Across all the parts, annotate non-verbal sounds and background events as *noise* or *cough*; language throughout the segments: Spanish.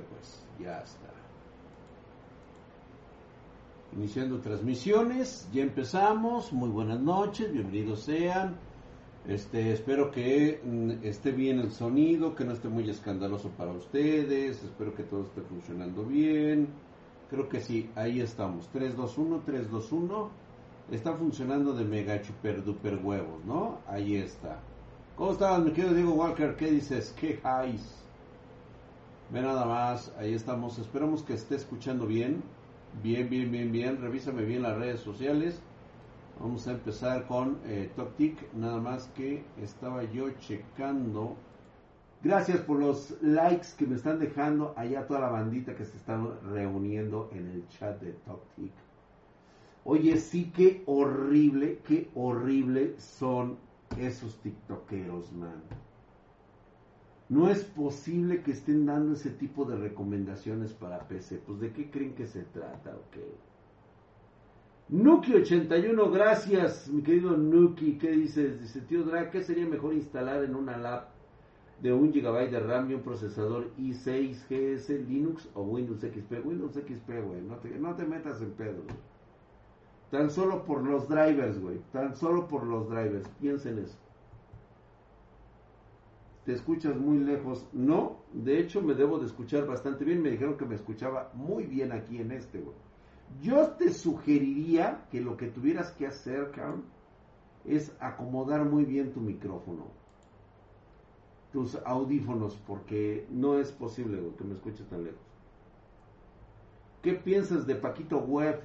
Pues, ya está. Iniciando transmisiones, ya empezamos. Muy buenas noches, bienvenidos sean. Este, espero que mm, esté bien el sonido, que no esté muy escandaloso para ustedes. Espero que todo esté funcionando bien. Creo que sí, ahí estamos. 321, 321. Está funcionando de mega super duper huevos, ¿no? Ahí está. ¿Cómo estás, mi querido Diego Walker? ¿Qué dices? ¿Qué highs? Ve nada más, ahí estamos. Esperamos que esté escuchando bien. Bien, bien, bien, bien. Revísame bien las redes sociales. Vamos a empezar con eh, TokTik. Nada más que estaba yo checando. Gracias por los likes que me están dejando allá toda la bandita que se están reuniendo en el chat de TokTik. Oye, sí, qué horrible, qué horrible son esos tiktokeros, man. No es posible que estén dando ese tipo de recomendaciones para PC. Pues de qué creen que se trata, ok. Nuki81, gracias, mi querido Nuki. ¿Qué dices? Dice, tío Drag, ¿qué sería mejor instalar en una lap de un GB de RAM y un procesador i6 GS Linux o Windows XP? Windows XP, güey. No te, no te metas en pedo, güey. Tan solo por los drivers, güey. Tan solo por los drivers. Piensen eso te escuchas muy lejos. No, de hecho me debo de escuchar bastante bien. Me dijeron que me escuchaba muy bien aquí en este, güey. Yo te sugeriría que lo que tuvieras que hacer, Carl, es acomodar muy bien tu micrófono, tus audífonos, porque no es posible que me escuches tan lejos. ¿Qué piensas de Paquito Web?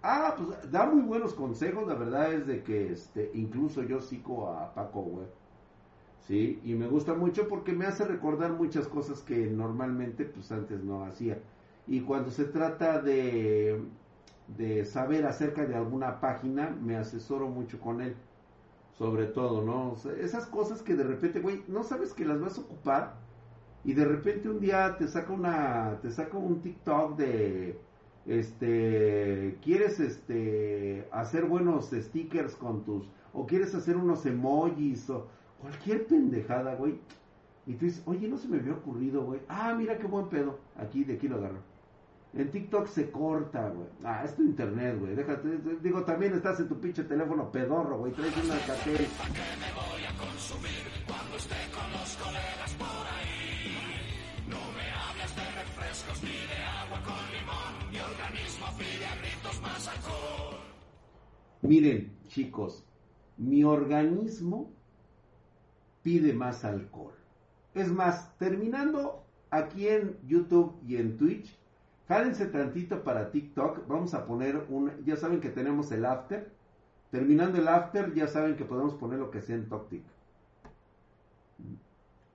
Ah, pues da muy buenos consejos. La verdad es de que este, incluso yo sigo a Paco Web ¿sí? Y me gusta mucho porque me hace recordar muchas cosas que normalmente pues antes no hacía. Y cuando se trata de, de saber acerca de alguna página, me asesoro mucho con él. Sobre todo, ¿no? esas cosas que de repente, güey, no sabes que las vas a ocupar y de repente un día te saca una, te saca un TikTok de, este, quieres, este, hacer buenos stickers con tus, o quieres hacer unos emojis, Cualquier pendejada, güey. Y tú dices, oye, no se me había ocurrido, güey. Ah, mira qué buen pedo. Aquí, de aquí lo agarro. En TikTok se corta, güey. Ah, es tu internet, güey. Déjate. Digo, también estás en tu pinche teléfono pedorro, güey. Traes una catel. No me hables de refrescos ni de agua con limón. Mi organismo pide a más alcohol. Miren, chicos. Mi organismo pide más alcohol. Es más, terminando aquí en YouTube y en Twitch, jálense tantito para TikTok. Vamos a poner un, ya saben que tenemos el after. Terminando el after, ya saben que podemos poner lo que sea en TokTik.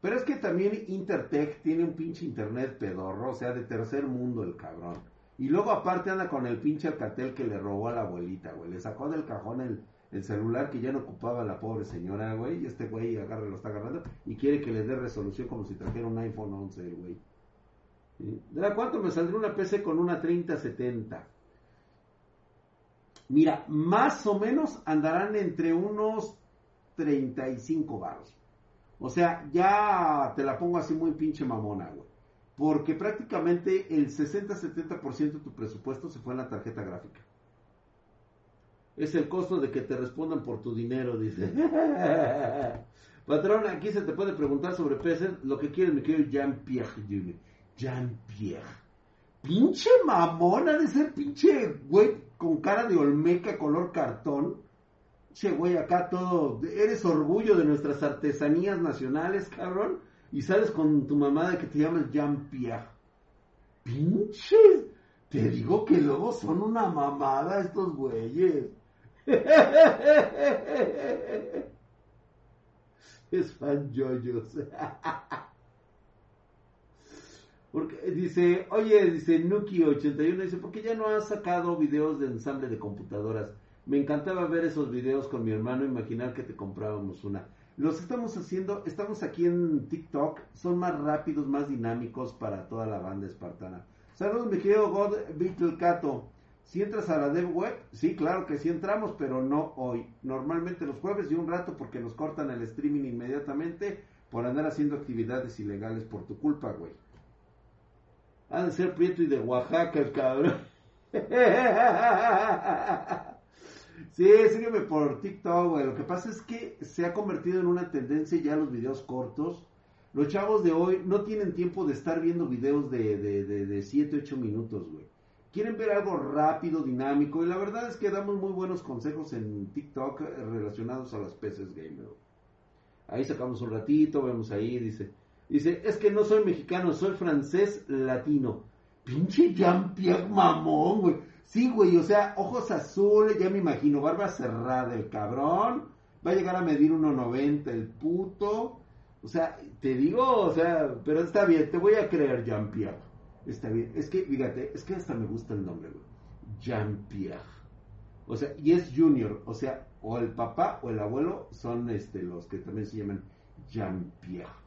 Pero es que también Intertech tiene un pinche internet pedorro, o sea, de tercer mundo el cabrón. Y luego aparte anda con el pinche alcatel que le robó a la abuelita, güey. Le sacó del cajón el, el celular que ya no ocupaba la pobre señora, güey, y este güey agarra, lo está agarrando y quiere que le dé resolución como si trajera un iPhone 11, güey. ¿De cuánto me saldría una PC con una 3070? Mira, más o menos andarán entre unos 35 baros. O sea, ya te la pongo así muy pinche mamona, güey. Porque prácticamente el 60-70% de tu presupuesto se fue en la tarjeta gráfica. Es el costo de que te respondan por tu dinero, dice. *laughs* Patrón, aquí se te puede preguntar sobre peces, lo que quieres, mi querido Jean-Pierre. Jean-Pierre. Pinche mamona de ser pinche güey con cara de olmeca color cartón. Che, güey, acá todo. Eres orgullo de nuestras artesanías nacionales, cabrón. Y sales con tu mamá de que te llamas Jean-Pierre. Pinche. Te digo que luego son una mamada estos güeyes. *laughs* es fan yoyos. *laughs* Porque dice, oye, dice Nuki81, dice, ¿por qué ya no has sacado videos de ensamble de computadoras? Me encantaba ver esos videos con mi hermano, imaginar que te comprábamos una. Los estamos haciendo, estamos aquí en TikTok, son más rápidos, más dinámicos para toda la banda espartana. Saludos, mi querido God Beetle Cato. Si entras a la Dev Web, sí, claro que sí entramos, pero no hoy. Normalmente los jueves y un rato porque nos cortan el streaming inmediatamente por andar haciendo actividades ilegales por tu culpa, güey. Ha de ser Prieto y de Oaxaca, el cabrón. *laughs* Sí, sígueme por TikTok, güey. Lo que pasa es que se ha convertido en una tendencia ya los videos cortos. Los chavos de hoy no tienen tiempo de estar viendo videos de, de, de, de 7, 8 minutos, güey. Quieren ver algo rápido, dinámico. Y la verdad es que damos muy buenos consejos en TikTok relacionados a las peces gamer. Ahí sacamos un ratito, vemos ahí, dice. Dice, es que no soy mexicano, soy francés latino. Pinche Jean-Pierre mamón, güey. Sí, güey, o sea, ojos azules, ya me imagino, barba cerrada, el cabrón. Va a llegar a medir 1.90 el puto. O sea, te digo, o sea, pero está bien, te voy a creer, Jean-Pierre. Está bien. Es que, fíjate, es que hasta me gusta el nombre, güey. Jean-Pierre. O sea, y es Junior, o sea, o el papá o el abuelo son este los que también se llaman Jean-Pierre.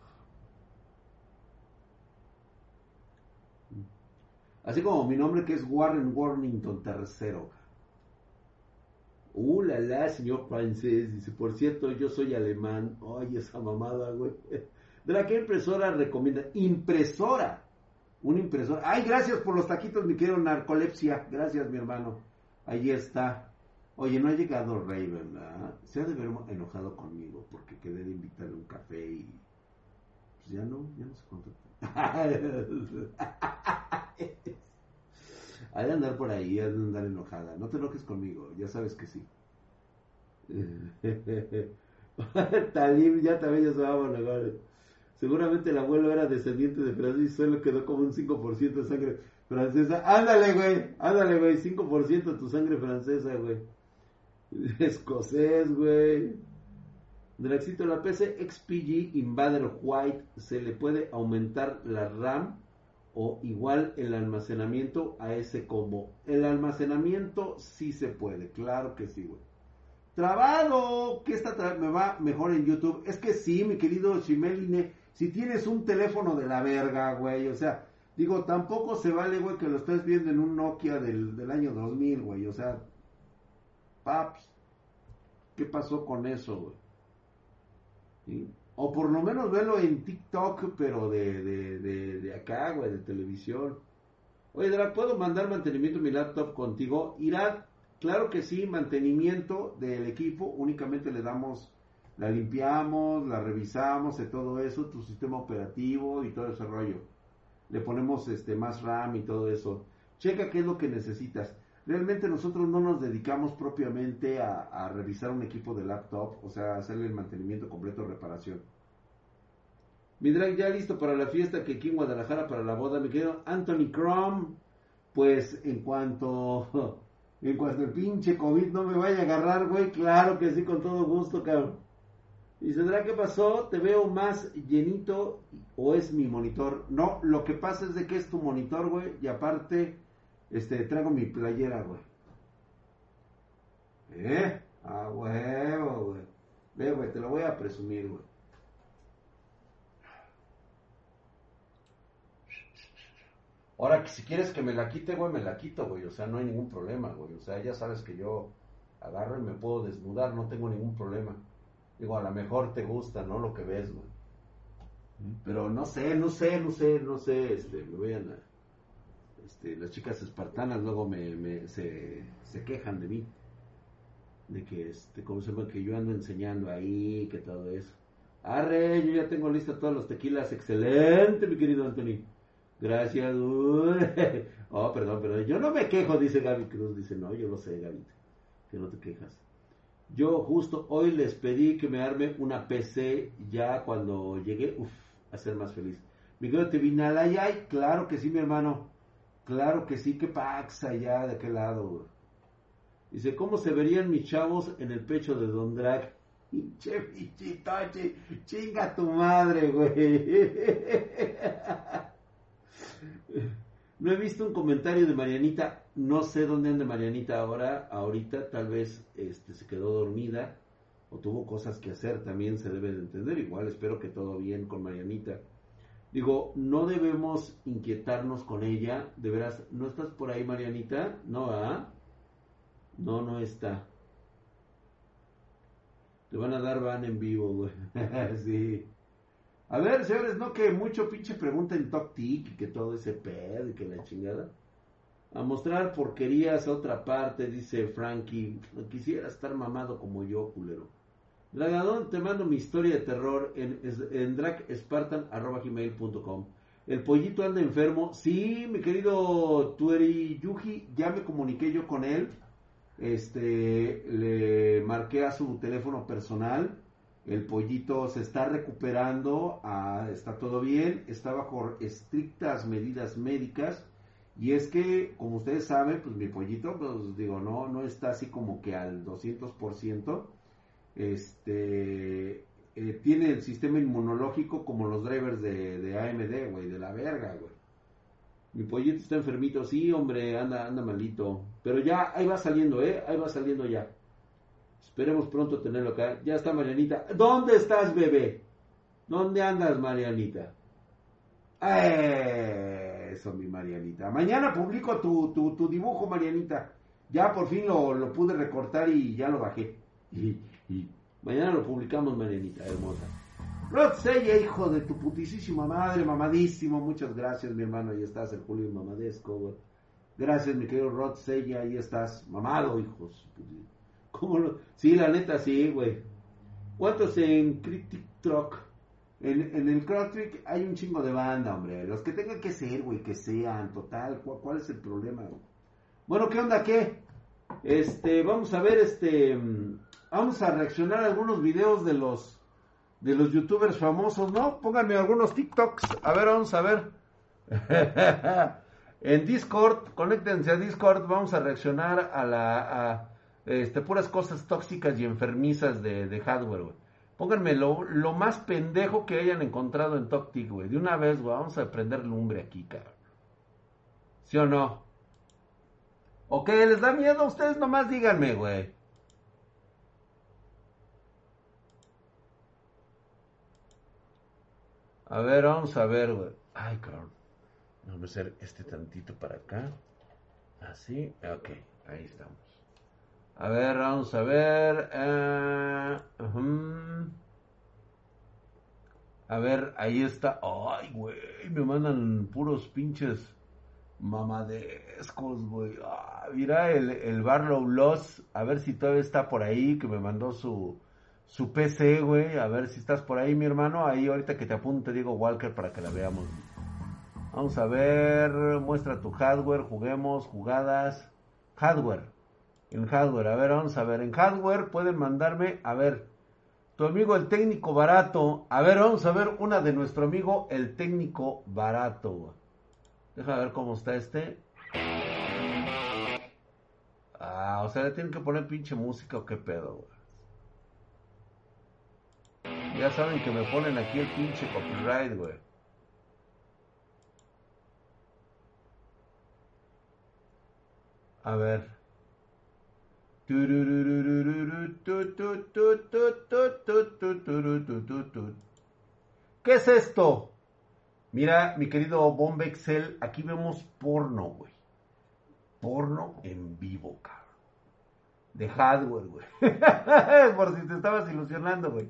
Así como mi nombre que es Warren Warnington III. Uh, la la, señor francés. Dice, por cierto, yo soy alemán. Ay, esa mamada, güey. *laughs* ¿De la que impresora recomienda? Impresora. Una impresora. Ay, gracias por los taquitos, mi querido narcolepsia. Gracias, mi hermano. Ahí está. Oye, no ha llegado Rey, ¿verdad? Se ha de ver enojado conmigo porque quedé de invitarle un café y... Pues ya no, ya no se contactó. *laughs* Hay de andar por ahí, hay de andar enojada. No te enojes conmigo, ya sabes que sí. *laughs* Talim ya también ya se va a Seguramente el abuelo era descendiente de Francia y solo quedó como un 5% de sangre francesa. Ándale, güey, ándale, güey, 5% de tu sangre francesa, güey. *laughs* Escocés, güey. Draxito, la PC XPG Invader White se le puede aumentar la RAM o igual el almacenamiento a ese combo. El almacenamiento sí se puede, claro que sí, güey. Trabado, que esta me va mejor en YouTube. Es que sí, mi querido Shimeline, si tienes un teléfono de la verga, güey, o sea, digo, tampoco se vale, güey, que lo estés viendo en un Nokia del, del año 2000, güey, o sea, paps, ¿qué pasó con eso, güey? O por lo menos verlo en TikTok, pero de, de, de, de acá, güey, de televisión. Oye, Drag, ¿puedo mandar mantenimiento de mi laptop contigo? Irá, claro que sí, mantenimiento del equipo, únicamente le damos, la limpiamos, la revisamos de todo eso, tu sistema operativo y todo ese rollo. Le ponemos este más RAM y todo eso. Checa qué es lo que necesitas realmente nosotros no nos dedicamos propiamente a, revisar un equipo de laptop, o sea, hacerle el mantenimiento completo, reparación. Mi ya listo para la fiesta que aquí en Guadalajara para la boda, me quedo Anthony Crom, pues en cuanto *laughs* en cuanto el pinche COVID no me vaya a agarrar, güey, claro que sí, con todo gusto, cabrón. Y ¿qué pasó? Te veo más llenito o es mi monitor. No, lo que pasa es de que es tu monitor, güey, y aparte este, traigo mi playera, güey. ¿Eh? Ah, huevo, güey. Ve, güey, te lo voy a presumir, güey. Ahora, que si quieres que me la quite, güey, me la quito, güey. O sea, no hay ningún problema, güey. O sea, ya sabes que yo agarro y me puedo desnudar, no tengo ningún problema. Digo, a lo mejor te gusta, ¿no? Lo que ves, güey. Pero no sé, no sé, no sé, no sé, este, me voy a... Este, las chicas espartanas luego me, se, quejan de mí. De que, este, como se llama, que yo ando enseñando ahí, que todo eso. Arre, yo ya tengo lista todos los tequilas. Excelente, mi querido Anthony. Gracias. *laughs* oh, perdón, perdón. Yo no me quejo, dice Gaby Cruz. Dice, no, yo lo sé, Gaby. Que no te quejas. Yo justo hoy les pedí que me arme una PC ya cuando llegué, uff, a ser más feliz. Mi querido Tevinalay, claro que sí, mi hermano. Claro que sí, que pax allá de aquel lado, Dice, ¿cómo se verían mis chavos en el pecho de Don Drag? Che, chinga tu madre, güey. *laughs* No he visto un comentario de Marianita, no sé dónde anda Marianita ahora, ahorita tal vez este, se quedó dormida o tuvo cosas que hacer, también se debe de entender, igual espero que todo bien con Marianita. Digo, no debemos inquietarnos con ella. De veras, ¿no estás por ahí, Marianita? No, ¿ah? No, no está. Te van a dar van en vivo, güey. *laughs* sí. A ver, señores, no que mucho pinche pregunta en Top y que todo ese pedo y que la chingada. A mostrar porquerías a otra parte, dice Frankie. Quisiera estar mamado como yo, culero. Dragadón, te mando mi historia de terror en, en dragspartan.com. El pollito anda enfermo. Sí, mi querido Tueri Yuji, ya me comuniqué yo con él. Este, le marqué a su teléfono personal. El pollito se está recuperando, ah, está todo bien, está bajo estrictas medidas médicas. Y es que, como ustedes saben, pues mi pollito, pues digo, no, no está así como que al 200%. Este, eh, tiene el sistema inmunológico como los drivers de, de AMD, güey, de la verga, güey. Mi pollito está enfermito, sí, hombre, anda, anda malito. Pero ya, ahí va saliendo, ¿eh? Ahí va saliendo ya. Esperemos pronto tenerlo acá. Ya está Marianita. ¿Dónde estás, bebé? ¿Dónde andas, Marianita? Eso, mi Marianita. Mañana publico tu, tu, dibujo, Marianita. Ya por fin lo, lo, pude recortar y ya lo bajé. *laughs* Mañana lo publicamos, Marianita, hermosa. Rod Sella, hijo de tu putísima madre, mamadísimo. Muchas gracias, mi hermano. Ahí estás, el Julio Mamadesco. Gracias, mi querido Rod Sella. Ahí estás, mamado, hijos. Sí, la neta, sí, güey. ¿Cuántos en Critic Truck? En, el Trick hay un chingo de banda, hombre. Los que tengan que ser, güey, que sean, total. ¿Cuál, es el problema, Bueno, ¿qué onda, qué? Este, vamos a ver, este, vamos a reaccionar a algunos videos de los, de los youtubers famosos, ¿no? Pónganme algunos TikToks. A ver, vamos a ver. *laughs* en Discord, conéctense a Discord, vamos a reaccionar a la, este, puras cosas tóxicas y enfermizas de, hardware, güey. Pónganme lo, más pendejo que hayan encontrado en TokTik, güey. De una vez, güey, vamos a prender lumbre aquí, cabrón. ¿Sí o no? ¿O? ¿Les da miedo? Ustedes nomás díganme, güey. A ver, vamos a ver, güey. Ay, cabrón. Vamos a hacer este tantito para acá. Así. Ok, ahí estamos. A ver, vamos a ver. Eh, a ver, ahí está. Ay, güey, me mandan puros pinches mamadescos, güey. Ah, mira el, el Barlow Loss. A ver si todavía está por ahí, que me mandó su, su PC, güey. A ver si estás por ahí, mi hermano. Ahí ahorita que te apunte, digo Walker, para que la veamos. Vamos a ver, muestra tu hardware, juguemos, jugadas. Hardware en hardware. A ver, vamos a ver. En hardware pueden mandarme, a ver, tu amigo el técnico barato. A ver, vamos a ver una de nuestro amigo el técnico barato. Deja ver cómo está este. Ah, o sea, le tienen que poner pinche música o qué pedo, güey. Ya saben que me ponen aquí el pinche copyright, güey. A ver. ¿Qué es esto? Mira, mi querido Bombexel, aquí vemos porno, güey. Porno en vivo, cabrón. De hardware, güey. *laughs* Por si te estabas ilusionando, güey.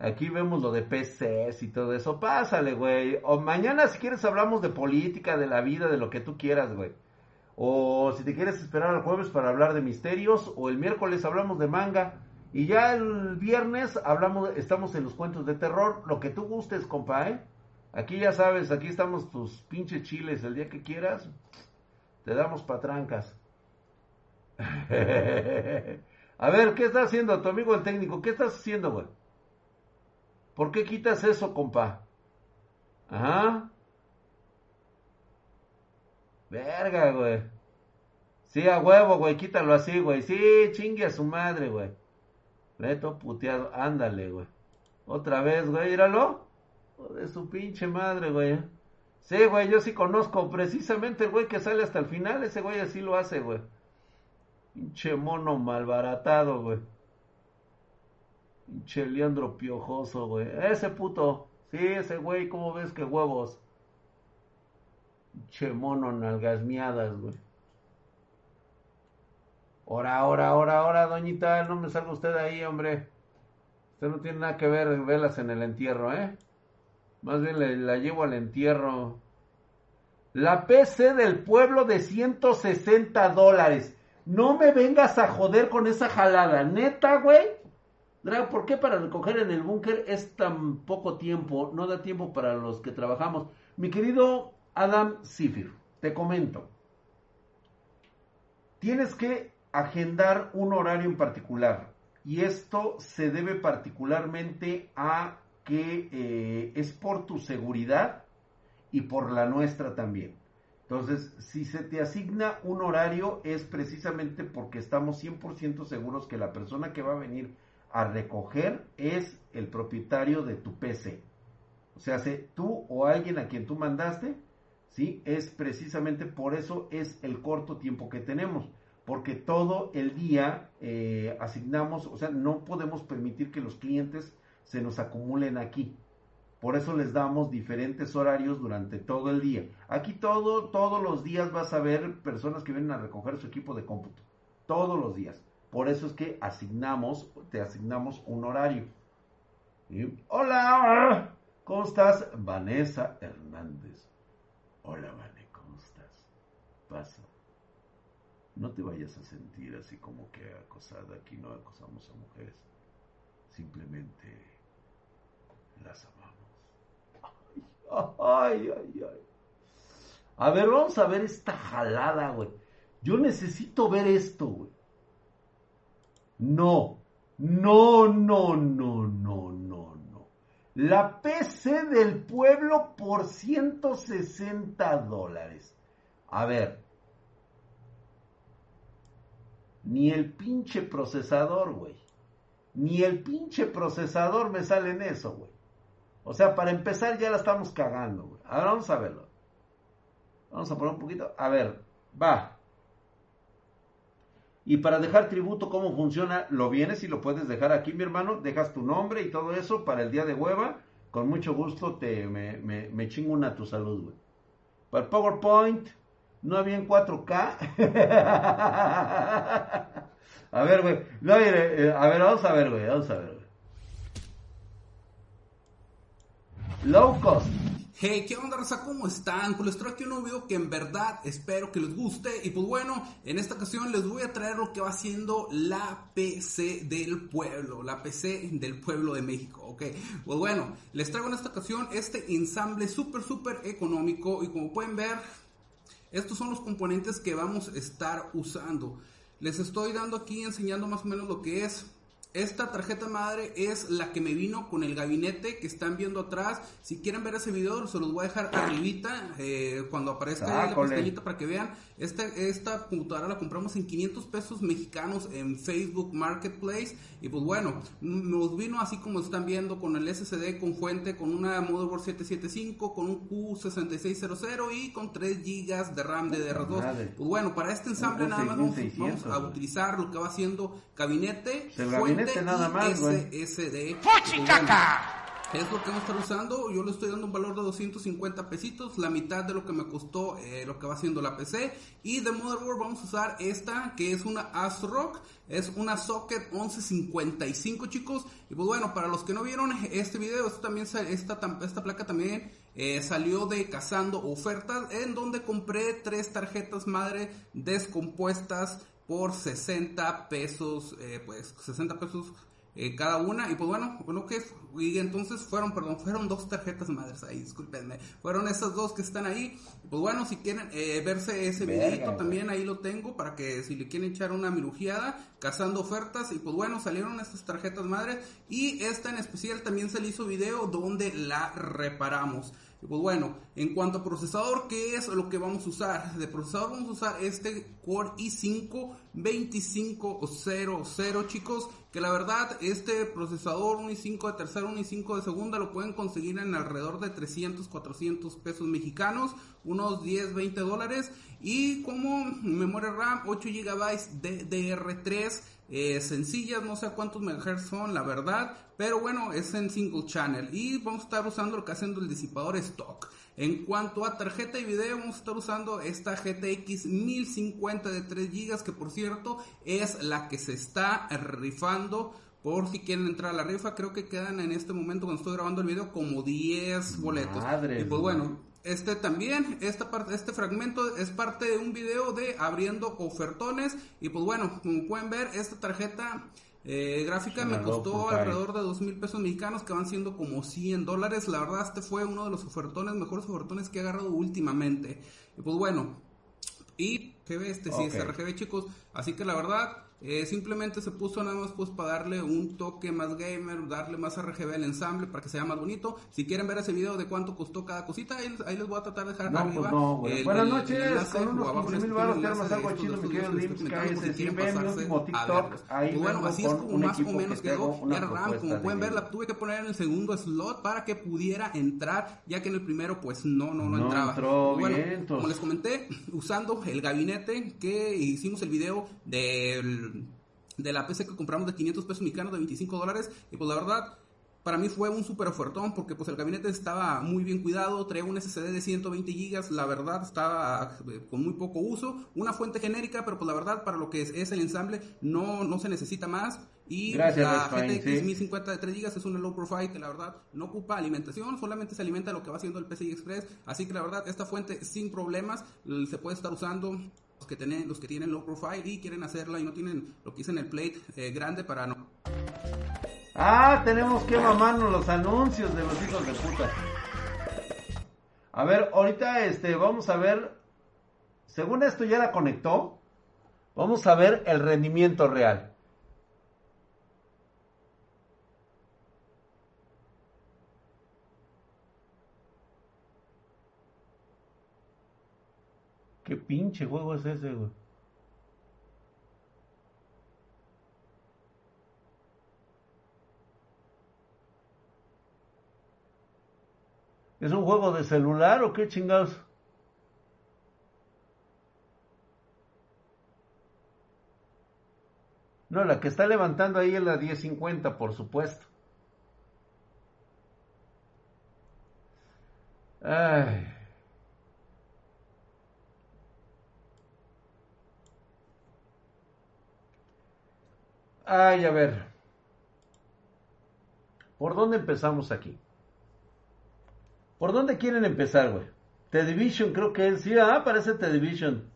Aquí vemos lo de PCs y todo eso. Pásale, güey. O mañana, si quieres, hablamos de política, de la vida, de lo que tú quieras, güey. O si te quieres esperar al jueves para hablar de misterios, o el miércoles hablamos de manga. Y ya el viernes hablamos, estamos en los cuentos de terror, lo que tú gustes, compa, ¿eh? Aquí ya sabes, aquí estamos tus pinches chiles, el día que quieras, te damos patrancas. *laughs* A ver, ¿qué está haciendo tu amigo el técnico? ¿Qué estás haciendo, güey? ¿Por qué quitas eso, compa? Ajá. Verga, güey. Sí, a huevo, güey, quítalo así, güey. Sí, chingue a su madre, güey. Leto puteado, ándale, güey. Otra vez, güey, míralo. De su pinche madre, güey. Sí, güey, yo sí conozco precisamente el güey que sale hasta el final. Ese güey así lo hace, güey. Pinche mono malbaratado, güey. Pinche Leandro piojoso, güey. Ese puto. Sí, ese güey, ¿cómo ves que huevos? Che mono, nalgas miadas, güey. Ora, ora, ora, ora, doñita, no me salga usted ahí, hombre. Usted no tiene nada que ver, velas en el entierro, ¿eh? Más bien la llevo al entierro. La PC del pueblo de 160 dólares. No me vengas a joder con esa jalada. Neta, güey. ¿por qué para recoger en el búnker es tan poco tiempo? No da tiempo para los que trabajamos. Mi querido Adam Sifir, te comento. Tienes que agendar un horario en particular. Y esto se debe particularmente a que eh, es por tu seguridad y por la nuestra también. Entonces, si se te asigna un horario es precisamente porque estamos 100% seguros que la persona que va a venir a recoger es el propietario de tu PC. O sea, tú o alguien a quien tú mandaste, ¿sí? Es precisamente por eso es el corto tiempo que tenemos. Porque todo el día eh, asignamos, o sea, no podemos permitir que los clientes se nos acumulen aquí. Por eso les damos diferentes horarios durante todo el día. Aquí todo, todos los días vas a ver personas que vienen a recoger su equipo de cómputo. Todos los días. Por eso es que asignamos, te asignamos un horario. Hola, ¿cómo estás? Vanessa Hernández. Hola, Vane, ¿cómo estás? Pasa. No te vayas a sentir así como que acosada. Aquí no acosamos a mujeres. Simplemente las amamos. Ay, ay, ay. A ver, vamos a ver esta jalada, güey. Yo necesito ver esto, güey. No, no, no, no, no. La PC del pueblo por 160 dólares. A ver. Ni el pinche procesador, güey. Ni el pinche procesador me sale en eso, güey. O sea, para empezar ya la estamos cagando, güey. Ahora vamos a verlo. Vamos a poner un poquito. A ver, va. Y para dejar tributo, ¿cómo funciona? Lo vienes y lo puedes dejar aquí, mi hermano. Dejas tu nombre y todo eso para el día de hueva. Con mucho gusto te, me, me, chingo una a tu salud, güey. Para PowerPoint, no había en 4K. *laughs* a ver, güey. No, eh, a ver, vamos a ver, güey. Vamos a ver, güey. Low cost. Hey, ¿qué onda, raza? ¿Cómo están? Pues les traigo aquí un video que en verdad espero que les guste. Y pues bueno, en esta ocasión les voy a traer lo que va siendo la PC del pueblo. La PC del pueblo de México, ¿ok? Pues bueno, les traigo en esta ocasión este ensamble súper, súper económico. Y como pueden ver, estos son los componentes que vamos a estar usando. Les estoy dando aquí enseñando más o menos lo que es esta tarjeta madre es la que me vino con el gabinete que están viendo atrás. Si quieren ver ese video, se los voy a dejar arribita eh, cuando aparezca la pestañita para que vean. Esta, esta computadora la compramos en 500 pesos mexicanos en Facebook Marketplace. Y pues bueno, nos vino así como están viendo con el SSD con fuente, con una motherboard 775, con un Q6600 y con 3 GB de RAM de DR2. Pues bueno, para este ensamble nada más vamos, a utilizar lo que va siendo gabinete, fuente nada más, SSD. Es lo que vamos a estar usando. Yo le estoy dando un valor de 250 pesitos, la mitad de lo que me costó eh, lo que va haciendo la PC. Y de motherboard vamos a usar esta, que es una ASRock. Es una Socket 1155, chicos. Y pues bueno, para los que no vieron este video, esto también esta, esta placa también eh, salió de Cazando Ofertas, en donde compré tres tarjetas madre descompuestas por 60 pesos, eh, pues 60 pesos eh, cada una. Y pues bueno, lo que es, y entonces fueron, perdón, fueron dos tarjetas madres ahí, discúlpenme. Fueron esas dos que están ahí. Pues bueno, si quieren eh, verse ese videito también ahí lo tengo para que si le quieren echar una mirujeada, cazando ofertas. Y pues bueno, salieron estas tarjetas madres. Y esta en especial también se le hizo video donde la reparamos. Pues bueno, en cuanto a procesador, ¿qué es lo que vamos a usar? De procesador vamos a usar este Core i5 2500, chicos. Que la verdad, este procesador, un i5 de tercera, un i5 de segunda, lo pueden conseguir en alrededor de 300, 400 pesos mexicanos, unos 10, 20 dólares. Y como memoria RAM, 8 GB de DR3 eh, sencillas, no sé cuántos megahertz son, la verdad, pero bueno, es en single channel y vamos a estar usando lo que haciendo el disipador stock. En cuanto a tarjeta y video, vamos a estar usando esta GTX 1050 de 3 GB, que por cierto es la que se está rifando por si quieren entrar a la rifa. Creo que quedan en este momento, cuando estoy grabando el video, como 10 boletos. y pues bueno, este también, esta parte, este fragmento es parte de un video de abriendo ofertones. Y pues bueno, como pueden ver, esta tarjeta eh, gráfica me costó alrededor de dos mil pesos mexicanos, que van siendo como 100 dólares. La verdad, este fue uno de los ofertones, mejores ofertones que he agarrado últimamente. Y pues bueno, y GB, este sí es RGB, chicos. Así que la verdad, eh, simplemente se puso nada más pues para darle un toque más gamer, darle más RGB al ensamble para que sea más bonito. Si quieren ver ese video de cuánto costó cada cosita, ahí, les voy a tratar de dejar no, pues arriba. no, Buenas noches, con unos 15 mil baros te armas algo chido, mi querido Lims, KS, si ven mi último TikTok, ahí bueno, así es como más o menos quedó. Era RAM, como pueden ver, la tuve que poner en el segundo slot para que pudiera entrar, ya que en el primero pues no, no, no, entraba. bueno, como les comenté, usando el gabinete que hicimos el video del de la PC que compramos de 500 pesos mexicanos de 25 dólares. Y pues la verdad, para mí fue un super ofertón porque pues el gabinete estaba muy bien cuidado, traía un SSD de 120 gigas, la verdad estaba eh, con muy poco uso, una fuente genérica, pero pues la verdad para lo que es, el ensamble no, no se necesita más. Y la GTX 1050 de 3 GB es una low profile que la verdad no ocupa alimentación, solamente se alimenta lo que va haciendo el PCI Express. Así que la verdad, esta fuente sin problemas se puede estar usando los que tienen, los que tienen low profile y quieren hacerla y no tienen lo que dicen el plate eh, grande para no. Ah, tenemos que mamarnos los anuncios de los hijos de puta. A ver, ahorita este, vamos a ver, según esto ya la conectó, vamos a ver el rendimiento real. ¿Qué pinche juego es ese, güey? ¿Es un juego de celular o qué chingados? No, la que está levantando ahí es la 1050, por supuesto. Ay. Ay, a ver. ¿Por dónde empezamos aquí? ¿Por dónde quieren empezar, güey? The creo que es, sí, ah, parece The Division.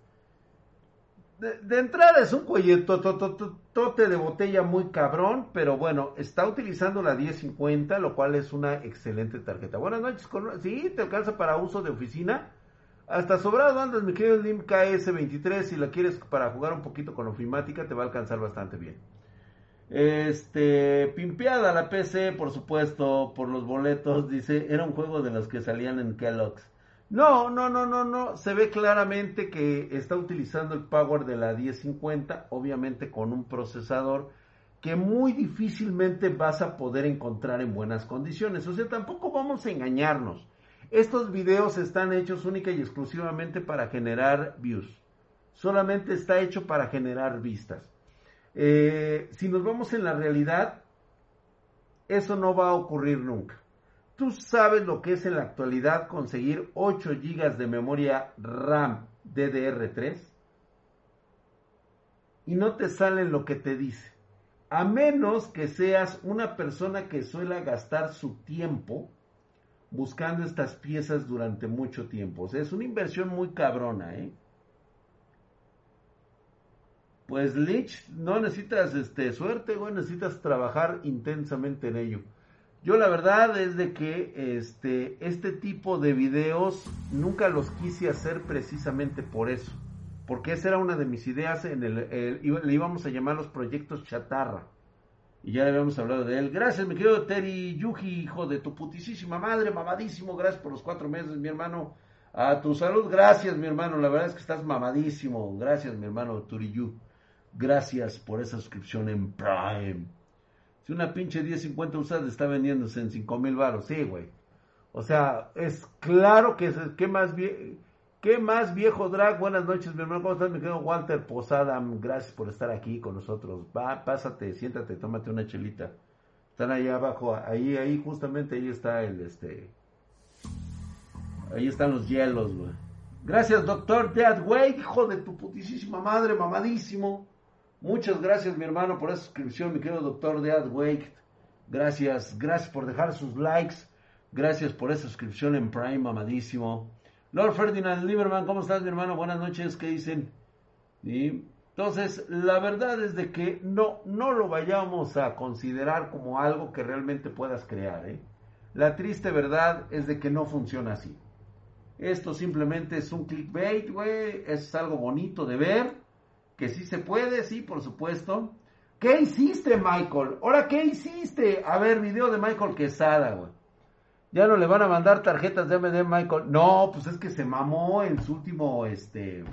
De, entrada es un cuello tote de botella muy cabrón, pero bueno, está utilizando la 1050, lo cual es una excelente tarjeta. Buenas noches, con, sí, te alcanza para uso de oficina. Hasta sobrado andas, mi querido Lim KS23, si la quieres para jugar un poquito con ofimática, te va a alcanzar bastante bien. Este, pimpeada la PC, por supuesto, por los boletos, dice, era un juego de los que salían en Kellogg's. No, no, no, no, no, se ve claramente que está utilizando el power de la 1050, obviamente con un procesador que muy difícilmente vas a poder encontrar en buenas condiciones. O sea, tampoco vamos a engañarnos. Estos videos están hechos única y exclusivamente para generar views. Solamente está hecho para generar vistas. Eh, si nos vamos en la realidad, eso no va a ocurrir nunca. Tú sabes lo que es en la actualidad conseguir 8 GB de memoria RAM DDR3 y no te sale lo que te dice. A menos que seas una persona que suele gastar su tiempo buscando estas piezas durante mucho tiempo. O sea, es una inversión muy cabrona, ¿eh? Pues Lich, no necesitas este suerte, güey, necesitas trabajar intensamente en ello. Yo la verdad es de que este, este tipo de videos nunca los quise hacer precisamente por eso. Porque esa era una de mis ideas, en el, le íbamos a llamar los proyectos chatarra. Y ya habíamos hablado de él. Gracias, mi querido Terry Yuji, hijo de tu putisísima madre, mamadísimo. Gracias por los cuatro meses, mi hermano. A tu salud, gracias, mi hermano. La verdad es que estás mamadísimo. Gracias, mi hermano Turiyu. Gracias por esa suscripción en Prime. Si una pinche 1050 usada está vendiéndose en 5 mil baros, sí, güey. O sea, es claro que, ¿qué más, ¿qué más viejo drag? Buenas noches, mi hermano. ¿Cómo estás, mi querido Walter Posada? Gracias por estar aquí con nosotros. Va, pásate, siéntate, tómate una chelita. Están ahí abajo, ahí, ahí, justamente ahí está el, este... Ahí están los hielos, güey. Gracias, doctor Dead, güey, hijo de tu putísima madre, mamadísimo. Muchas gracias, mi hermano, por esa suscripción, mi querido doctor de Adwake. Gracias, gracias por dejar sus likes. Gracias por esa suscripción en Prime, amadísimo. Lord Ferdinand Lieberman, ¿cómo estás, mi hermano? Buenas noches, ¿qué dicen? Entonces, la verdad es de que no, no lo vayamos a considerar como algo que realmente puedas crear. ¿eh? La triste verdad es de que no funciona así. Esto simplemente es un clickbait, güey. Es algo bonito de ver. Que sí se puede, sí, por supuesto. ¿Qué hiciste, Michael? Ahora, ¿qué hiciste? A ver, video de Michael Quesada, güey. Ya no le van a mandar tarjetas de MD Michael. No, pues es que se mamó en su último, este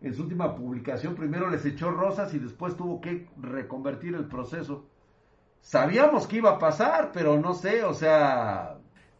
en su última publicación primero les echó rosas y después tuvo que reconvertir el proceso. Sabíamos que iba a pasar, pero no sé, o sea...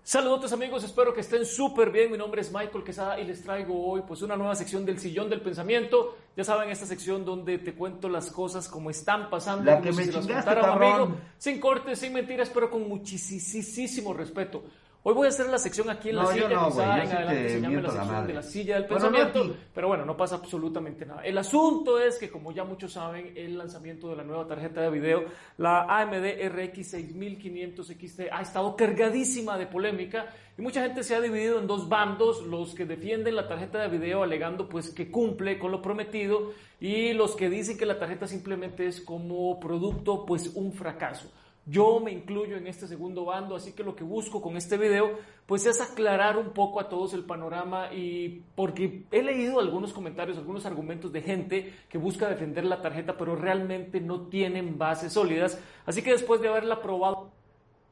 Saludos amigos, espero que estén súper bien. Mi nombre es Michael Quesada y les traigo hoy pues una nueva sección del Sillón del Pensamiento. Ya saben, esta sección donde te cuento las cosas como están pasando. La que me chingaste, amigo, sin cortes, sin mentiras, pero con muchísimo respeto. Hoy voy a hacer la sección aquí en la silla, no, en adelante se la sección de la silla del pensamiento, pero bueno, no pasa absolutamente nada. El asunto es que, como ya muchos saben, el lanzamiento de la nueva tarjeta de video, la AMD RX 6500 XT, ha estado cargadísima de polémica y mucha gente se ha dividido en dos bandos, los que defienden la tarjeta de video alegando pues que cumple con lo prometido y los que dicen que la tarjeta simplemente es como producto pues un fracaso. Yo me incluyo en este segundo bando, así que lo que busco con este video pues es aclarar un poco a todos el panorama y porque he leído algunos comentarios, algunos argumentos de gente que busca defender la tarjeta pero realmente no tienen bases sólidas, así que después de haberla probado...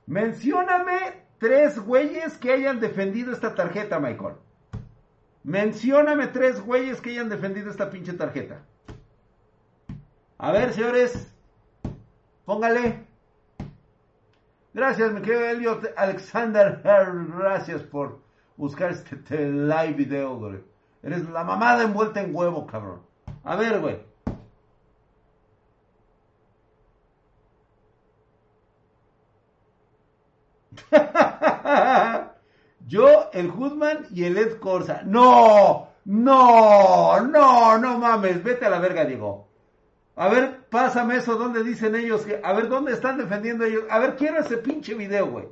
Mencióname tres güeyes que hayan defendido esta tarjeta, Michael. Mencióname tres güeyes que hayan defendido esta pinche tarjeta. A ver, señores, póngale. Gracias, mi querido Elliot Alexander. Gracias por buscar este live video, güey. Eres la mamada envuelta en huevo, cabrón. A ver, güey. *laughs* Yo, el Hoodman y el Ed Corsa. No, no, no, no mames. Vete a la verga, Diego. A ver, pásame eso donde dicen ellos que, a ver, ¿dónde están defendiendo ellos? A ver, quiero ese pinche video, güey.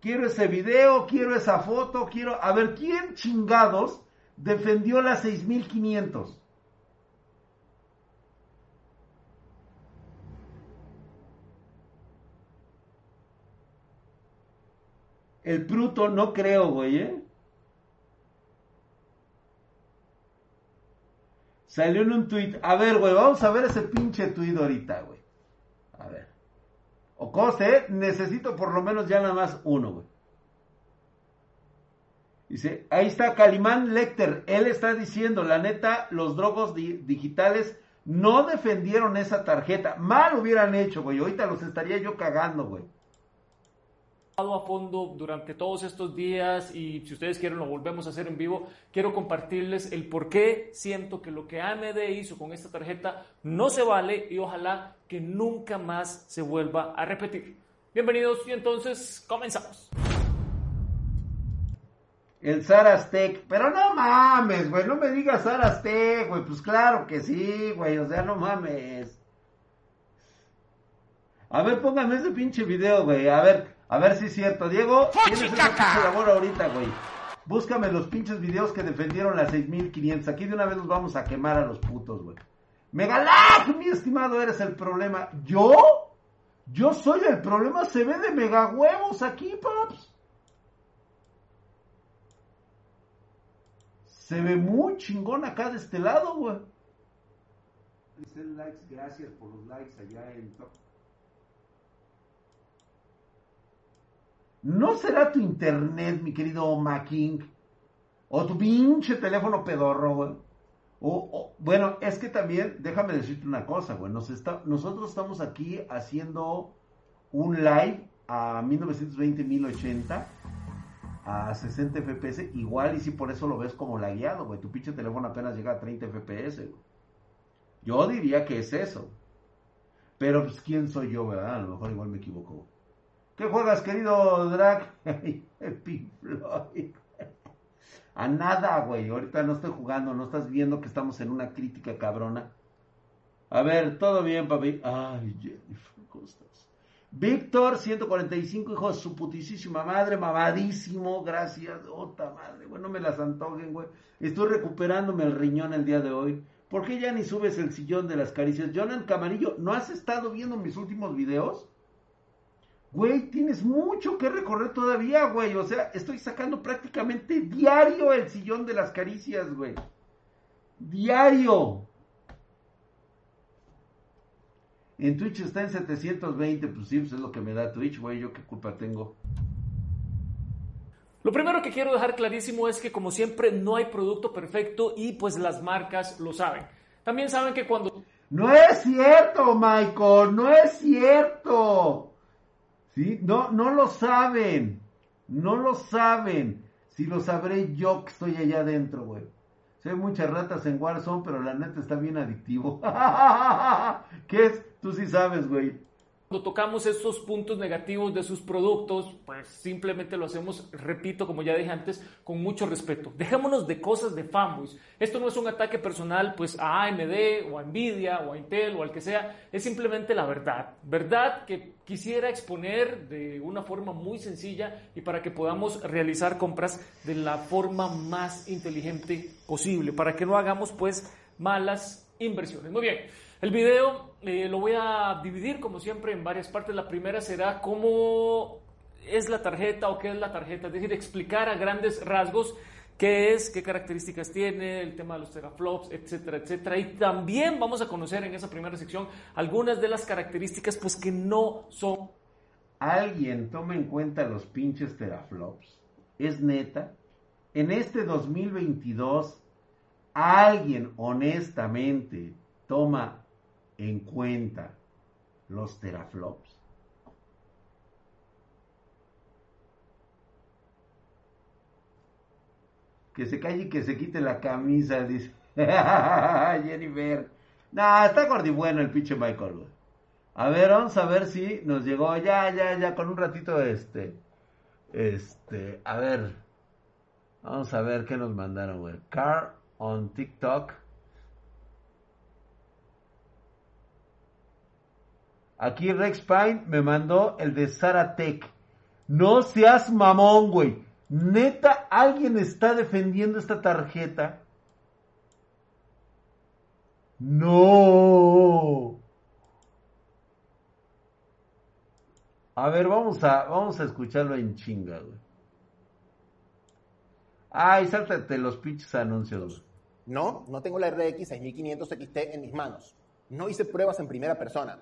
Quiero ese video, quiero esa foto, quiero, a ver, ¿quién chingados defendió la 6500? El Pruto no creo, güey, ¿eh? Salió en un tweet. A ver, güey, vamos a ver ese pinche tweet ahorita, güey. A ver. O coste, ¿eh? necesito por lo menos ya nada más uno, güey. Dice, ahí está Calimán Lecter. Él está diciendo, la neta, los drogos digitales no defendieron esa tarjeta. Mal hubieran hecho, güey. Ahorita los estaría yo cagando, güey a fondo durante todos estos días y si ustedes quieren lo volvemos a hacer en vivo, quiero compartirles el por qué siento que lo que AMD hizo con esta tarjeta no se vale y ojalá que nunca más se vuelva a repetir. Bienvenidos y entonces comenzamos. El Sarastec, pero no mames, güey, no me digas Sarastec, güey, pues claro que sí, güey, o sea, no mames. A ver, póngame ese pinche video, güey, a ver, a ver si es cierto. Diego, tienes pinche labor ahorita, güey. Búscame los pinches videos que defendieron las 6500. Aquí de una vez nos vamos a quemar a los putos, güey. Megalag, mi estimado, eres el problema. ¿Yo? Yo soy el problema. Se ve de mega huevos aquí, paps. Se ve muy chingón acá de este lado, güey. Gracias por los likes allá en ¿No será tu internet, mi querido Macking? O tu pinche teléfono pedorro, güey. O, bueno, es que también, déjame decirte una cosa, güey. nosotros estamos aquí haciendo un live a 1920-1080 a 60 FPS. Igual y si por eso lo ves como lagueado, güey. Tu pinche teléfono apenas llega a 30 FPS, güey. Yo diría que es eso. Pero, pues, ¿quién soy yo, verdad? A lo mejor igual me equivoco. ¿Qué juegas, querido Drag? *laughs* A nada, güey. Ahorita no estoy jugando, no estás viendo que estamos en una crítica cabrona. A ver, todo bien, papi. Ay, Jennifer, ¿cómo estás? Víctor, 145, hijo de su putísima madre, mamadísimo, gracias. Ota madre, bueno, me las antojen, güey. Estoy recuperándome el riñón el día de hoy. ¿Por qué ya ni subes el sillón de las caricias? Jonan Camarillo, ¿no has estado viendo mis últimos videos? Güey, tienes mucho que recorrer todavía, güey. O sea, estoy sacando prácticamente diario el sillón de las caricias, güey. Diario. En Twitch está en 720, pues sí, pues es lo que me da Twitch, güey. Yo qué culpa tengo. Lo primero que quiero dejar clarísimo es que como siempre no hay producto perfecto y pues las marcas lo saben. También saben que cuando... No es cierto, Michael, no es cierto. ¿Sí? No, no lo saben. No lo saben. Si lo sabré yo que estoy allá adentro, güey. Sé muchas ratas en Warzone, pero la neta está bien adictivo. *laughs* ¿Qué es? Tú sí sabes, güey. Cuando tocamos estos puntos negativos de sus productos, pues simplemente lo hacemos, repito, como ya dije antes, con mucho respeto. Dejémonos de cosas de fanboys. Esto no es un ataque personal pues a AMD o a Nvidia o a Intel o al que sea, es simplemente la verdad. Verdad que quisiera exponer de una forma muy sencilla y para que podamos realizar compras de la forma más inteligente posible, para que no hagamos pues malas inversiones. Muy bien. El video eh, lo voy a dividir, como siempre, en varias partes. La primera será cómo es la tarjeta o qué es la tarjeta, es decir, explicar a grandes rasgos qué es, qué características tiene, el tema de los teraflops, etcétera, etcétera. Y también vamos a conocer en esa primera sección algunas de las características pues que no son. Alguien toma en cuenta los pinches teraflops. Es neta. En este 2022, alguien honestamente toma en cuenta los teraflops. Que se calle y que se quite la camisa, dice *laughs* Jennifer. Nah, está bueno el pinche Michael. A ver, vamos a ver si nos llegó. Ya, ya, ya, con un ratito este. Este, a ver. Vamos a ver qué nos mandaron, güey. Car on TikTok. Aquí Rex Pine me mandó el de Tech. No seas mamón, güey. Neta, alguien está defendiendo esta tarjeta. No. A ver, vamos a, vamos a escucharlo en chinga, güey. Ay, sáltate los pinches anuncios. No, no tengo la RX 6500 XT en mis manos. No hice pruebas en primera persona.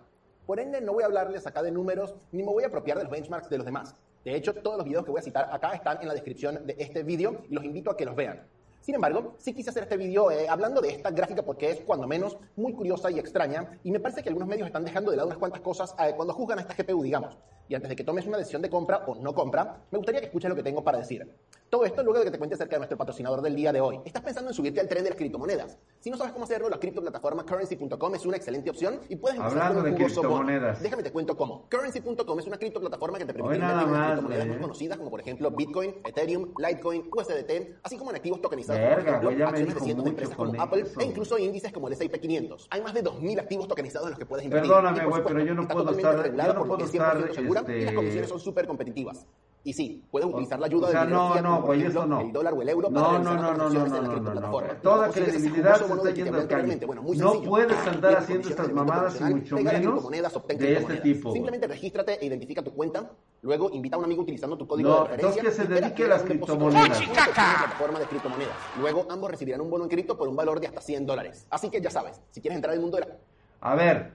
Por ende, no voy a hablarles acá de números, ni me voy a apropiar de los benchmarks de los demás. De hecho, todos los videos que voy a citar acá están en la descripción de este video y los invito a que los vean. Sin embargo, sí quise hacer este video eh, hablando de esta gráfica porque es, cuando menos, muy curiosa y extraña y me parece que algunos medios están dejando de lado unas cuantas cosas eh, cuando juzgan a esta GPU, digamos. Y antes de que tomes una decisión de compra o no compra, me gustaría que escuches lo que tengo para decir. Todo esto luego de que te cuente acerca de nuestro patrocinador del día de hoy. ¿Estás pensando en subirte al tren de las criptomonedas? Si no sabes cómo hacerlo, la criptoplataforma currency.com es una excelente opción y puedes empezar con un de criptomonedas. Déjame te cuento cómo. Currency.com es una criptoplataforma que te permite invertir en criptomonedas muy conocidas como por ejemplo Bitcoin, Ethereum, Litecoin, USDT, así como en activos tokenizados Verga, como por ejemplo, acciones de cientos de empresas como Apple e incluso índices como el S&P 500. Hay más de 2.000 activos tokenizados en los que puedes invertir. Perdóname, güey, pero yo no puedo estar, yo no puedo estar, este... y las comisiones son súper competitivas. Y sí, puedes utilizar la ayuda o sea, del no, no, güey, eso no. el dólar o el euro no, para no, no, no, no, no, no, no, no. Toda credibilidad se está yendo al calle. no puedes andar haciendo estas mamadas y mucho menos de este tipo. Simplemente regístrate e identifica tu cuenta. Luego invita a un amigo utilizando tu código no, de referencia. que se dedique a las criptomonedas. plataforma de criptomonedas. Luego ambos recibirán un bono en cripto por un valor de hasta 100 dólares. Así que ya sabes, si quieres entrar al mundo de la... A ver,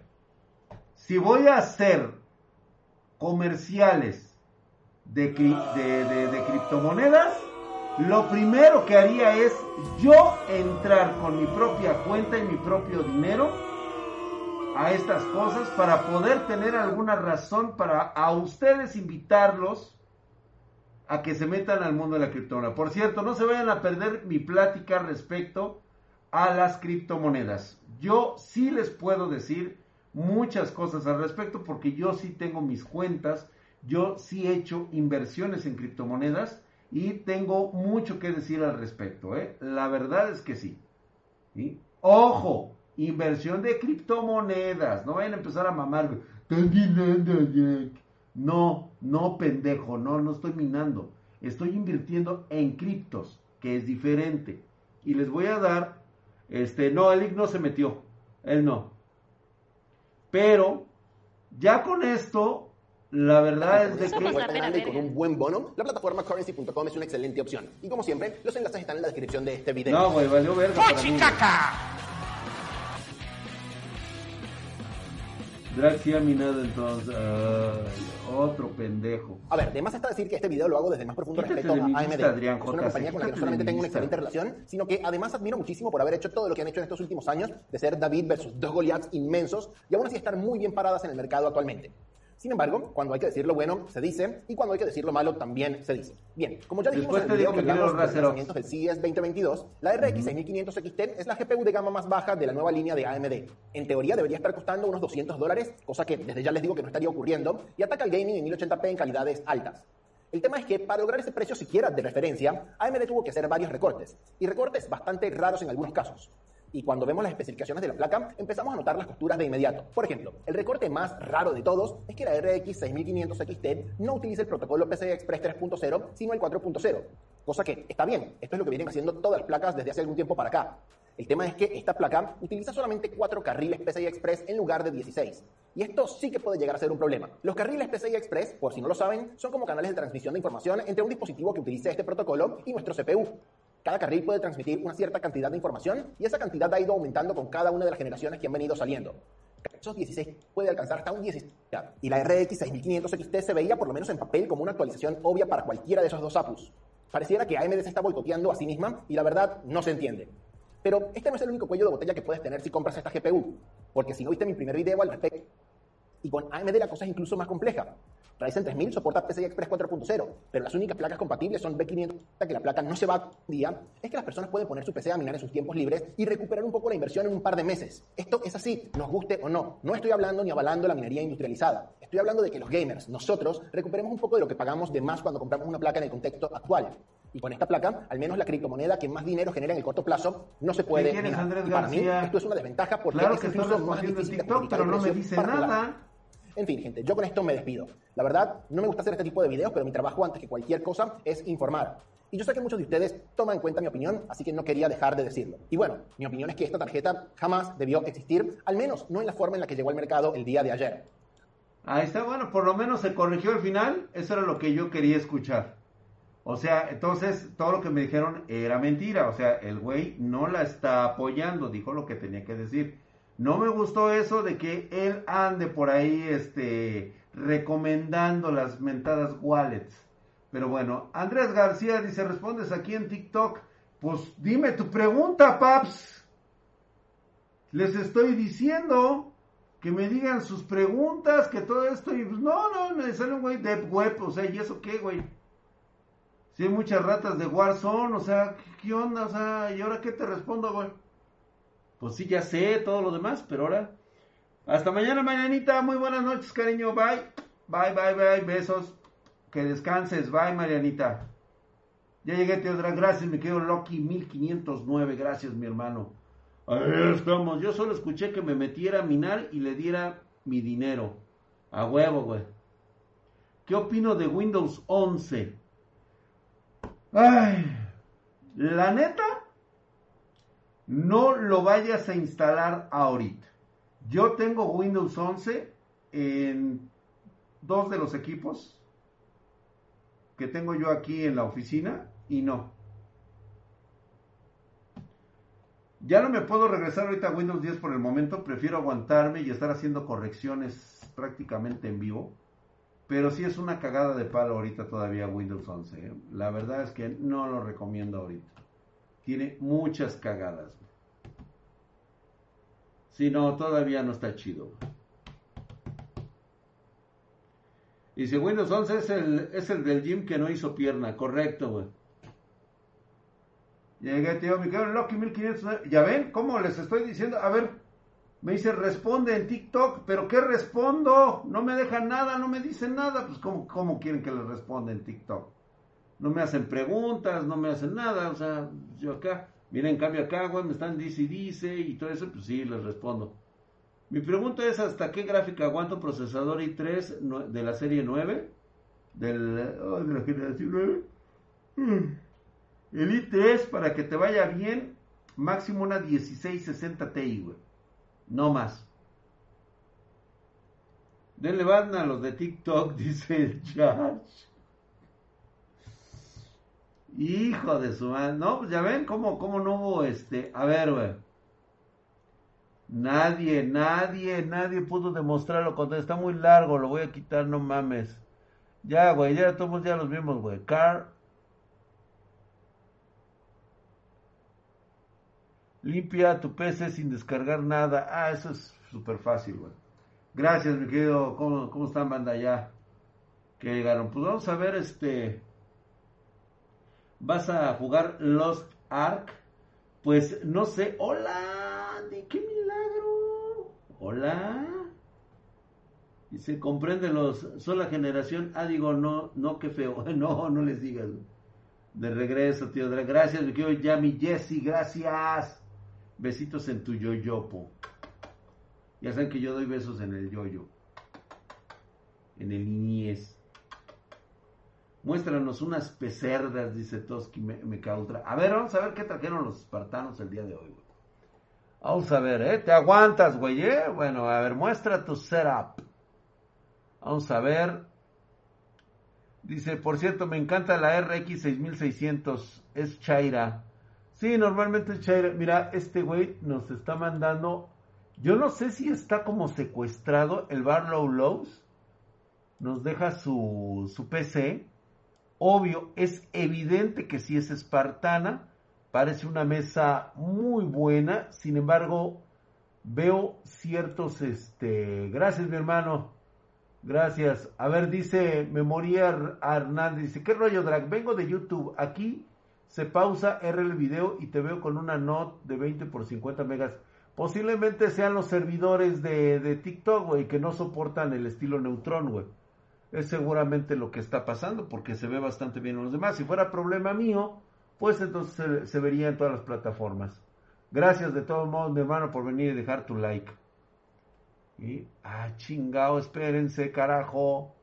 si voy a hacer comerciales de, criptomonedas, lo primero que haría es yo entrar con mi propia cuenta y mi propio dinero a estas cosas para poder tener alguna razón para a ustedes invitarlos a que se metan al mundo de la criptomoneda. Por cierto, no se vayan a perder mi plática respecto a las criptomonedas. Yo sí les puedo decir muchas cosas al respecto porque yo sí tengo mis cuentas yo sí he hecho inversiones en criptomonedas y tengo mucho que decir al respecto. ¿eh? La verdad es que sí. Ojo, Inversión de criptomonedas. No vayan a empezar a mamar. No, no, pendejo. No, no estoy minando. Estoy invirtiendo en criptos, que es diferente. Y les voy a dar. Este, no, Elic no se metió. Él no. Pero, ya con esto, la verdad es de que... Y con un buen bono, la plataforma currency.com es una excelente opción. Y como siempre, los enlaces están en la descripción de este video. No, güey, valió verga para mí. Gracias, minado entonces. otro pendejo. A ver, además está decir que este video lo hago desde el más profundo respeto a AMD. Adrián es una compañía con la que no solamente tengo una excelente relación, sino que además admiro muchísimo por haber hecho todo lo que han hecho en estos últimos años, de ser David versus dos Goliaths inmensos, y aún así estar muy bien paradas en el mercado actualmente. Sin embargo, cuando hay que decir lo bueno, se dice, y cuando hay que decir lo malo, también se dice. Bien, como ya dijimos en el video que hablamos de los lanzamientos del CES 2022, la RX 6500 XT es la GPU de gama más baja de la nueva línea de AMD. En teoría debería estar costando unos 200 dólares, cosa que desde ya les digo que no estaría ocurriendo, y ataca al gaming en 1080p en calidades altas. El tema es que para lograr ese precio siquiera de referencia, AMD tuvo que hacer varios recortes, y recortes bastante raros en algunos casos y cuando vemos las especificaciones de la placa, empezamos a notar las costuras de inmediato. Por ejemplo, el recorte más raro de todos es que la RX 6500 XT no utiliza el protocolo PCI Express 3.0, sino el 4.0. Cosa que está bien, esto es lo que vienen haciendo todas las placas desde hace algún tiempo para acá. El tema es que esta placa utiliza solamente 4 carriles PCI Express en lugar de 16. Y esto sí que puede llegar a ser un problema. Los carriles PCI Express, por si no lo saben, son como canales de transmisión de información entre un dispositivo que utilice este protocolo y nuestro CPU. Cada carril puede transmitir una cierta cantidad de información y esa cantidad ha ido aumentando con cada una de las generaciones que han venido saliendo. Esos 16 puede alcanzar hasta un 16. Y la RX 6500 XT se veía por lo menos en papel como una actualización obvia para cualquiera de esos dos APUs. Pareciera que AMD se está boicoteando a sí misma y la verdad no se entiende. Pero este no es el único cuello de botella que puedes tener si compras esta GPU, porque si no viste mi primer video al respecto, y con AMD la cosa es incluso más compleja. Ryzen 3000 soporta PCI Express 4.0, pero las únicas placas compatibles son B500, que la placa no se va a día, es que las personas pueden poner su PC a minar en sus tiempos libres y recuperar un poco la inversión en un par de meses. Esto es así, nos guste o no. No estoy hablando ni avalando la minería industrializada. Estoy hablando de que los gamers, nosotros, recuperemos un poco de lo que pagamos de más cuando compramos una placa en el contexto actual. Y con esta placa, al menos la criptomoneda que más dinero genera en el corto plazo, no se puede. Andrés para mí, esto es una desventaja porque claro que es incluso más difícil TikTok, pero no me dice nada. En fin, gente, yo con esto me despido. La verdad, no me gusta hacer este tipo de videos, pero mi trabajo antes que cualquier cosa es informar. Y yo sé que muchos de ustedes toman en cuenta mi opinión, así que no quería dejar de decirlo. Y bueno, mi opinión es que esta tarjeta jamás debió existir, al menos no en la forma en la que llegó al mercado el día de ayer. Ahí está, bueno, por lo menos se corrigió al final, eso era lo que yo quería escuchar. O sea, entonces todo lo que me dijeron era mentira, o sea, el güey no la está apoyando, dijo lo que tenía que decir. No me gustó eso de que él ande por ahí este, recomendando las mentadas wallets. Pero bueno, Andrés García dice, respondes aquí en TikTok. Pues dime tu pregunta, paps. Les estoy diciendo que me digan sus preguntas, que todo esto, y pues no, no, me sale un güey de web, o sea, ¿y eso qué, güey? Si hay muchas ratas de Warzone, o sea, ¿qué onda? O sea, ¿y ahora qué te respondo, güey? Pues sí, ya sé todo lo demás, pero ahora. Hasta mañana, mañanita. Muy buenas noches, cariño. Bye. Bye, bye, bye. Besos. Que descanses. Bye, Marianita. Ya llegué, Teodra. Gracias, me quedo Loki 1509. Gracias, mi hermano. Ahí estamos. Yo solo escuché que me metiera a minar y le diera mi dinero. A huevo, güey. ¿Qué opino de Windows 11? Ay, la neta, no lo vayas a instalar ahorita. Yo tengo Windows 11 en dos de los equipos que tengo yo aquí en la oficina y no. Ya no me puedo regresar ahorita a Windows 10 por el momento, prefiero aguantarme y estar haciendo correcciones prácticamente en vivo. Pero sí es una cagada de palo ahorita todavía Windows 11. ¿eh? La verdad es que no lo recomiendo ahorita. Tiene muchas cagadas. Si no, todavía no está chido. Y si Windows 11 es el, es el del gym que no hizo pierna. Correcto, güey. Tío, me quedo en Loki 1500. Ya ven, ¿cómo les estoy diciendo? A ver, me dice responde en TikTok, pero ¿qué respondo? No me dejan nada, no me dicen nada. Pues, ¿cómo, cómo quieren que les responda en TikTok? no me hacen preguntas, no me hacen nada, o sea, yo acá Miren, cambio acá, güey, me están dice y dice y todo eso, pues sí, les respondo. Mi pregunta es, ¿hasta qué gráfica aguanta un procesador i3 de la serie 9? Del, oh, de la generación 9. Mm. El i3, para que te vaya bien, máximo una 1660 Ti, güey. No más. Denle van a los de TikTok, *laughs* dice el. Hijo de su madre. No, pues ya ven cómo, cómo no hubo este. A ver, güey. Nadie, nadie, nadie pudo demostrarlo. Cuando está muy largo, lo voy a quitar, no mames. Ya, güey, ya todos ya los vimos, güey. Car. Limpia tu PC sin descargar nada. Ah, eso es súper fácil, güey. Gracias, mi querido. ¿Cómo, ¿Cómo están, banda, ya? Que llegaron. Pues vamos a ver, este vas a jugar Lost Ark. Pues no sé. Hola, de qué milagro. Hola. Y se comprende los sola generación. Ah, digo, no, no, qué feo. *laughs* No, no les digas. De regreso, tío. Gracias, mi querido Yami Jesse. Gracias. Besitos en tu yoyopo. Ya saben que yo doy besos en el yoyo. En el niñez. Muéstranos unas pecerdas, dice Toski me, cautra. A ver, vamos a ver qué trajeron los espartanos el día de hoy. Vamos a ver, ¿eh? ¿Te aguantas, güey? ¿eh? Bueno, a ver, muestra tu setup. Vamos a ver. Dice, por cierto, me encanta la RX 6600. Es Chaira. Sí, normalmente es Chaira. Mira, este güey nos está mandando. Yo no sé si está como secuestrado el Barlow Lows. Nos deja su, su PC Obvio, es evidente que si es espartana, parece una mesa muy buena, sin embargo, veo ciertos, este, gracias mi hermano, gracias. A ver, dice Memoria Hernández, dice, ¿qué rollo, Drag? Vengo de YouTube, aquí se pausa R el video y te veo con una note de 20 por 50 megas. Posiblemente sean los servidores de, de TikTok, güey, que no soportan el estilo Neutron, güey es seguramente lo que está pasando porque se ve bastante bien en los demás. Si fuera problema mío, pues entonces se, vería en todas las plataformas. Gracias de todos modos, mi hermano, por venir y dejar tu like. Y, ah, chingao, espérense, carajo.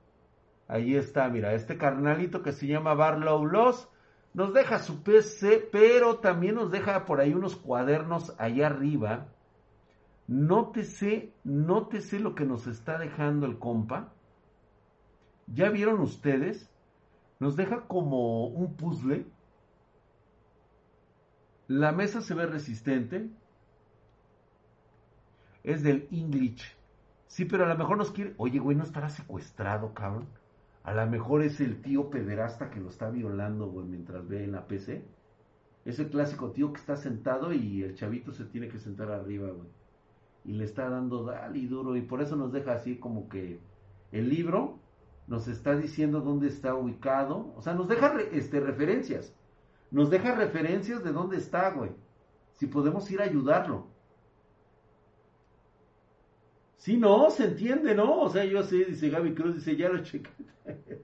Ahí está, mira, este carnalito que se llama Barlow Loss nos deja su PC, pero también nos deja por ahí unos cuadernos allá arriba. Nótese, nótese lo que nos está dejando el compa. ¿Ya vieron ustedes? Nos deja como un puzzle. La mesa se ve resistente. Es del English. Sí, pero a lo mejor nos quiere. Oye, güey, no estará secuestrado, cabrón. A lo mejor es el tío pederasta que lo está violando, güey, mientras ve en la PC. Es el clásico tío que está sentado y el chavito se tiene que sentar arriba, güey. Y le está dando dale y duro. Y por eso nos deja así como que el libro nos está diciendo dónde está ubicado, o sea, nos deja este, referencias, nos deja referencias de dónde está, güey, si podemos ir a ayudarlo. Si no, se entiende, ¿no? O sea, yo sé, dice Gaby Cruz, dice, ya lo chequé. *laughs*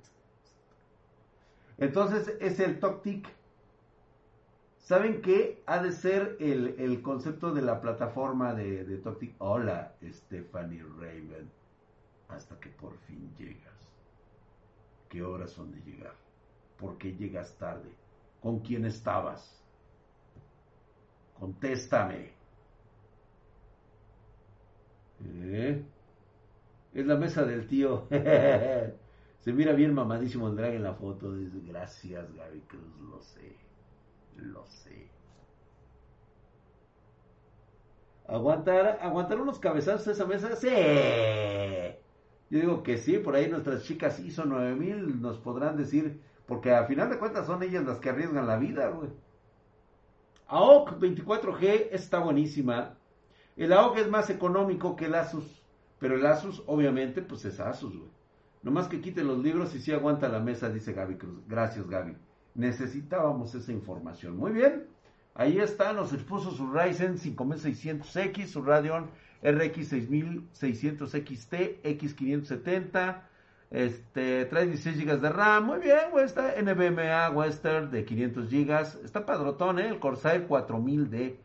Entonces, es el Toctic. ¿Saben qué? Ha de ser el, concepto de la plataforma de, de. Hola, Stephanie Raven. Hasta que por fin llega. ¿Qué horas son de llegar? ¿Por qué llegas tarde? ¿Con quién estabas? Contéstame. ¿Eh? Es la mesa del tío. *laughs* Se mira bien mamadísimo el drag en la foto. Dice, gracias Gaby Cruz, lo sé. Lo sé. ¿Aguantar, aguantar unos cabezazos esa mesa? Sí. Yo digo que sí, por ahí nuestras chicas ISO 9000 nos podrán decir, porque a final de cuentas son ellas las que arriesgan la vida, güey. AOC 24G está buenísima. El AOC es más económico que el Asus, pero el Asus obviamente pues es Asus, güey. Nomás que quite los libros y sí aguanta la mesa, dice Gaby Cruz. Gracias, Gaby. Necesitábamos esa información. Muy bien. Ahí está, nos expuso su Ryzen 5600X, su Radeon RX 6600 XT, X570, Este, trae 16 GB de RAM, muy bien, güey, está NVMe Western de 500 GB, está padrotón, ¿eh? El Corsair 4000D.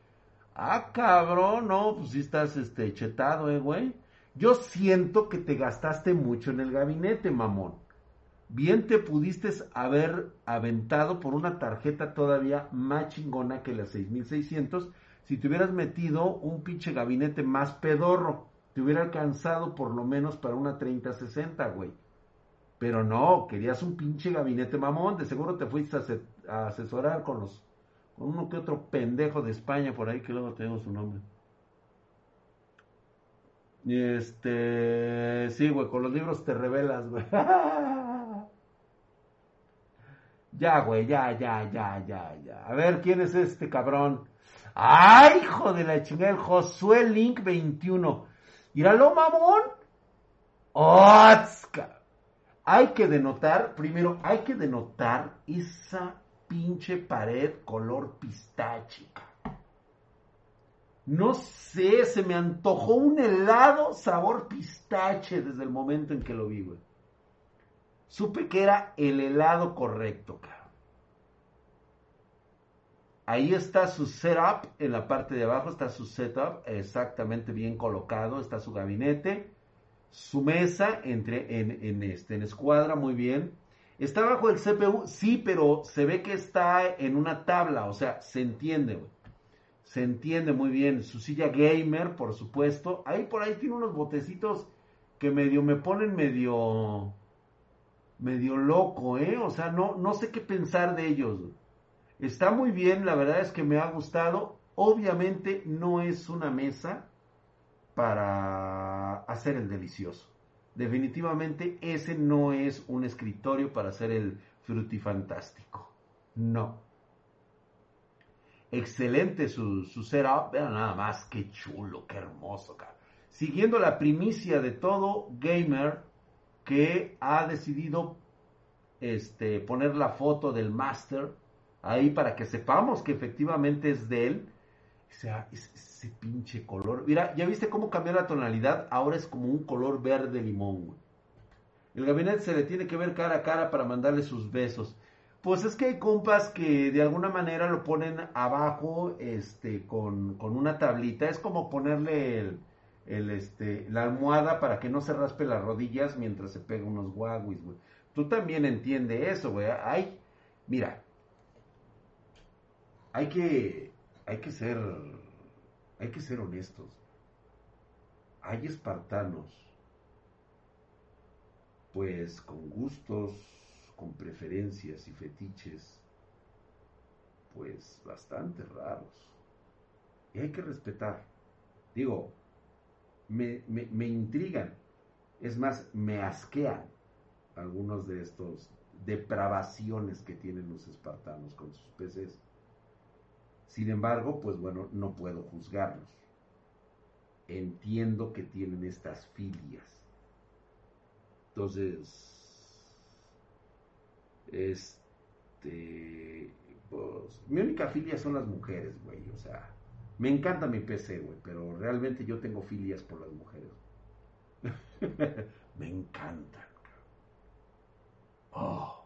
Ah, cabrón, no, pues sí estás, este, chetado, eh, güey. Yo siento que te gastaste mucho en el gabinete, mamón. Bien te pudiste haber aventado por una tarjeta todavía más chingona que la 6600 si te hubieras metido un pinche gabinete más pedorro. Te hubiera alcanzado por lo menos para una 3060, güey. Pero no, querías un pinche gabinete mamón. De seguro te fuiste a, asesorar con los con uno que otro pendejo de España por ahí que luego tenemos su nombre. Y este, sí, güey, con los libros te revelas, güey. *laughs* ya, güey, ya, ya, ya, ya, ya. A ver, ¿quién es este cabrón? ¡Ay, hijo de la chingada! El Josué Link 21. Míralo, mamón. ¡Otska! hay que denotar, primero, hay que denotar esa pinche pared color pistáchica. No sé, se me antojó un helado sabor pistache desde el momento en que lo vi. Supe que era el helado correcto, cabrón. Ahí está su setup, en la parte de abajo está su setup exactamente bien colocado, está su gabinete su mesa entre, en, este, en escuadra, muy bien. Está bajo el CPU, sí, pero se ve que está en una tabla, o sea, se entiende, Se entiende muy bien. Su silla gamer, por supuesto. Ahí por ahí tiene unos botecitos que medio me ponen medio medio loco, ¿eh? O sea, no, no sé qué pensar de ellos. Está muy bien, la verdad es que me ha gustado. Obviamente no es una mesa para hacer el delicioso. Definitivamente ese no es un escritorio para hacer el frutifantástico. No. Excelente su, su setup. Vean nada más, qué chulo, qué hermoso. Siguiendo la primicia de todo gamer que ha decidido este, poner la foto del master ahí para que sepamos que efectivamente es de él. O sea, ese pinche color. Mira, ¿ya viste cómo cambió la tonalidad? Ahora es como un color verde limón, El gabinete se le tiene que ver cara a cara para mandarle sus besos. Pues es que hay compas que de alguna manera lo ponen abajo, este, con, una tablita. Es como ponerle el, este, la almohada para que no se raspe las rodillas mientras se pega unos guaguis, güey. Tú también entiendes eso, güey. Hay, mira, hay que, hay que ser hay que ser honestos. Hay espartanos, pues con gustos, con preferencias y fetiches, pues bastante raros. Y hay que respetar. Digo, me, me, intrigan. Es más, me asquean algunos de estos depravaciones que tienen los espartanos con sus peces sin embargo, pues bueno, no puedo juzgarlos. Entiendo que tienen estas filias. Entonces, este, pues, mi única filia son las mujeres, güey. O sea, me encanta mi PC, güey, pero realmente yo tengo filias por las mujeres. *laughs* me encantan. Oh,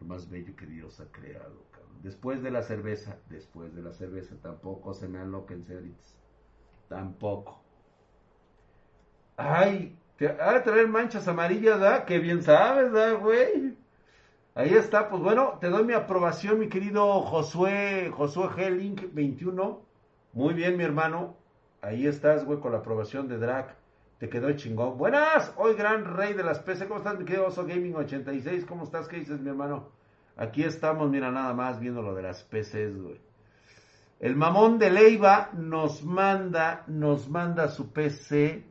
lo más bello que Dios ha creado. Después de la cerveza, después de la cerveza, tampoco se me aloquen ceritas. Tampoco. Ay, te va a traer manchas amarillas, ¿verdad? Que bien sabes, ¿verdad, güey? Ahí está, pues bueno, te doy mi aprobación, mi querido Josué, Josué G. 21. Muy bien, mi hermano. Ahí estás, güey, con la aprobación de Drac. Te quedó chingón. Buenas, hoy gran rey de las PC. ¿Cómo estás, mi querido Oso Gaming 86? ¿Cómo estás? ¿Qué dices, mi hermano? Aquí estamos, mira, nada más viendo lo de las PCs, güey. El mamón de Leiva nos manda, nos manda su PC.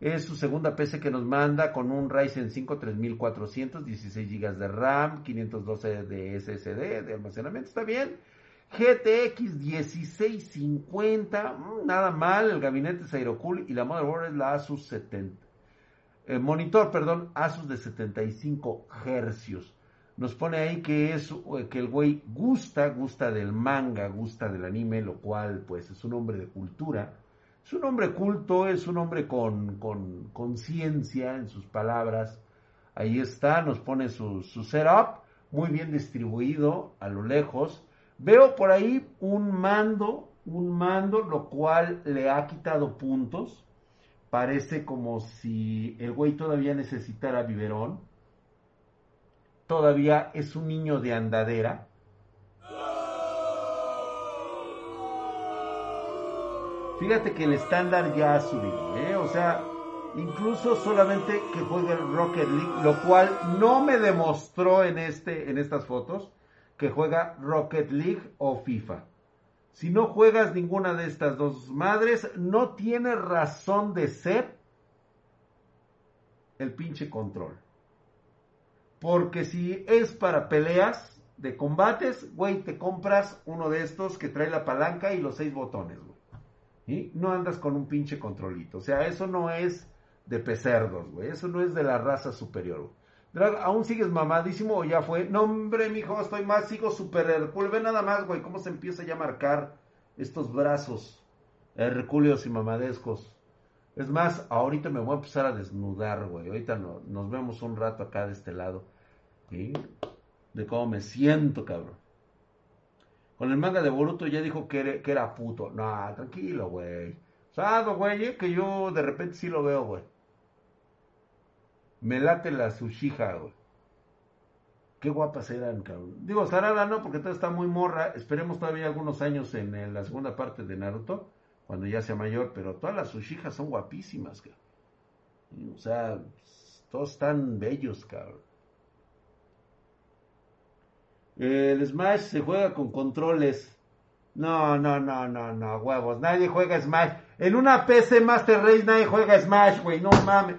Es su segunda PC que nos manda con un Ryzen 5 3400, 16 GB de RAM, 512 de SSD de almacenamiento. Está bien. GTX 1650, mm, nada mal. El gabinete es Aerocool y la motherboard es la Asus 70. El monitor, perdón, Asus de 75 hercios nos pone ahí que es eh, que el güey gusta, gusta del manga, gusta del anime, lo cual pues es un hombre de cultura. Es un hombre culto, es un hombre con conciencia en sus palabras. Ahí está, nos pone su, su setup, muy bien distribuido a lo lejos. Veo por ahí un mando, un mando, lo cual le ha quitado puntos. Parece como si el güey todavía necesitara biberón. Todavía es un niño de andadera. Fíjate que el estándar ya ha subido, ¿eh? O sea, incluso solamente que juegue el Rocket League, lo cual no me demostró en, este, en estas fotos que juega Rocket League o FIFA. Si no juegas ninguna de estas dos madres, no tiene razón de ser el pinche control. Porque si es para peleas de combates, güey, te compras uno de estos que trae la palanca y los seis botones, güey. Y no andas con un pinche controlito. O sea, eso no es de pecerdos, güey. Eso no es de la raza superior, Drag, ¿aún sigues mamadísimo o ya fue? No, hombre, mijo, estoy más, sigo super Hercules. Ve nada más, güey, cómo se empieza ya a marcar estos brazos hercúleos y mamadescos. Es más, ahorita me voy a empezar a desnudar, güey. Ahorita no, nos vemos un rato acá de este lado. ¿sí? De cómo me siento, cabrón. Con el manga de Boruto ya dijo que era, que era puto. No, tranquilo, güey. Sado, güey, eh, que yo de repente sí lo veo, güey. Me late la Sushija, güey. Qué guapas eran, cabrón. Digo, Sarada no, porque todavía está muy morra. Esperemos todavía algunos años en, la segunda parte de Naruto, cuando ya sea mayor, pero todas las Sushijas son guapísimas, cabrón. O sea, todos están bellos, cabrón. El Smash se juega con controles. No, no, no, no, no, huevos. Nadie juega Smash. En una PC Master Race nadie juega Smash, güey. No mames.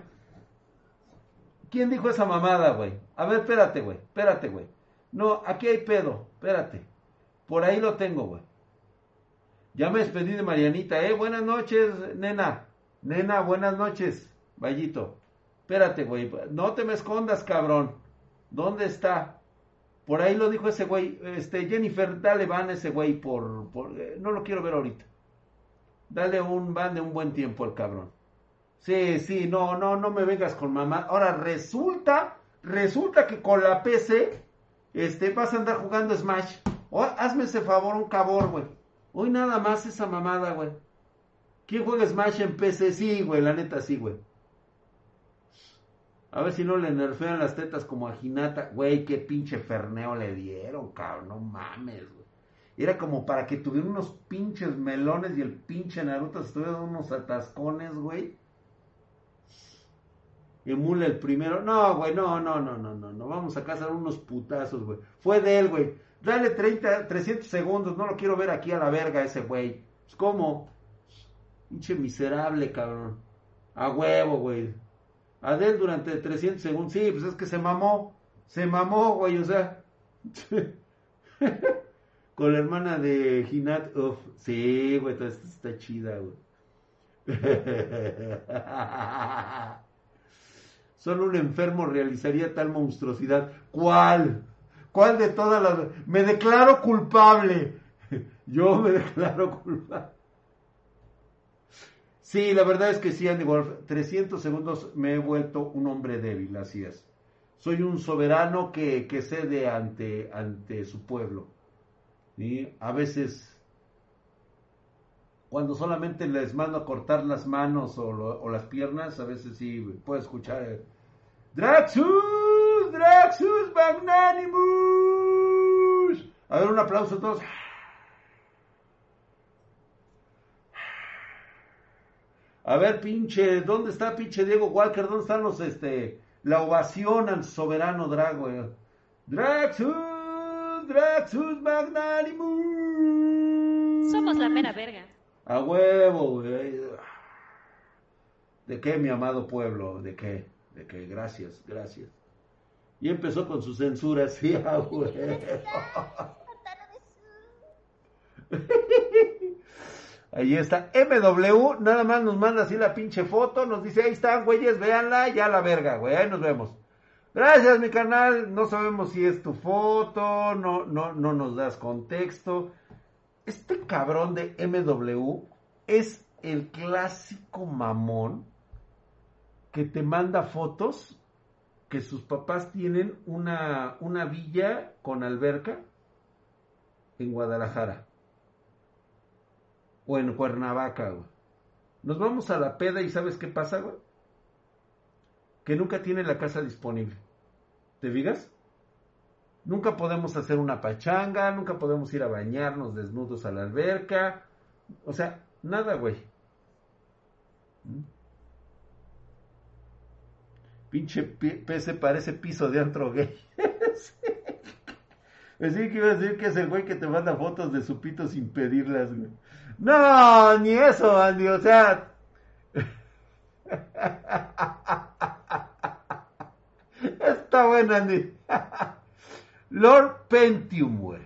¿Quién dijo esa mamada, güey? A ver, espérate, güey. Espérate, güey. No, aquí hay pedo. Espérate. Por ahí lo tengo, güey. Ya me despedí de Marianita, ¿eh? Buenas noches, nena. Nena, buenas noches, Vallito. Espérate, güey. No te me escondas, cabrón. ¿Dónde está? Por ahí lo dijo ese güey. Este, Jennifer, dale van ese güey por... por eh, no lo quiero ver ahorita. Dale un van de un buen tiempo al cabrón. Sí, sí, no, no, no me vengas con mamá. Ahora resulta, resulta que con la PC, este, vas a andar jugando Smash. hazme ese favor, un cabor, güey. Hoy nada más esa mamada, güey. ¿Quién juega Smash en PC? Sí, güey, la neta sí, güey. A ver si no le nerfean las tetas como a Hinata. Güey, qué pinche ferneo le dieron, cabrón. No mames, güey. Era como para que tuviera unos pinches melones y el pinche Naruto estuviera unos atascones, güey emula el primero. No, güey, no, no, no, no, no, no. Vamos a cazar unos putazos, güey. Fue de él, güey. Dale 30, 300 segundos. No lo quiero ver aquí a la verga ese güey. Pues, ¿cómo? Pinche miserable, cabrón. A huevo, güey. Adel durante 300 segundos. Sí, pues es que se mamó. Se mamó, güey, o sea. *laughs* Con la hermana de Hinat. Uf, sí, güey, está chida, güey. *laughs* Solo un enfermo realizaría tal monstruosidad. ¿Cuál? ¿Cuál de todas las... Me declaro culpable. *laughs* Yo me declaro culpable. Sí, la verdad es que sí, Andy Wolf. 300 segundos me he vuelto un hombre débil, así es. Soy un soberano que, cede ante, ante su pueblo. Y a veces, cuando solamente les mando a cortar las manos o, o las piernas, a veces sí puedo escuchar Draxus, Draxus Magnanimus. A ver, un aplauso a todos. A ver, pinche, ¿dónde está pinche Diego Walker? ¿Dónde están los, este, la ovación al soberano Drago? Eh? Draxus, Draxus Magnanimus. Somos la mera verga. A huevo, güey. ¿De qué, mi amado pueblo? ¿De qué? De que gracias, gracias. Y empezó con su censura, *laughs* sí, güey. *laughs* Ahí está. MW, nada más nos manda así la pinche foto, nos dice, ahí están, güeyes, véanla, ya la verga, güey, ahí nos vemos. Gracias, mi canal. No sabemos si es tu foto, no, no, no nos das contexto. Este cabrón de MW es el clásico mamón que te manda fotos que sus papás tienen una, una villa con alberca en Guadalajara o en Cuernavaca, güey. Nos vamos a la peda y ¿sabes qué pasa, güey? Que nunca tiene la casa disponible. ¿Te digas? Nunca podemos hacer una pachanga, nunca podemos ir a bañarnos desnudos a la alberca. O sea, nada, güey. ¿Mm? Pinche PC parece piso de antro gay. *laughs* Sí que iba a decir que es el güey que te manda fotos de su pito sin pedirlas. No, ni eso, Andy, o sea. *laughs* Está bueno, Andy. *laughs* Lord Pentium, güey.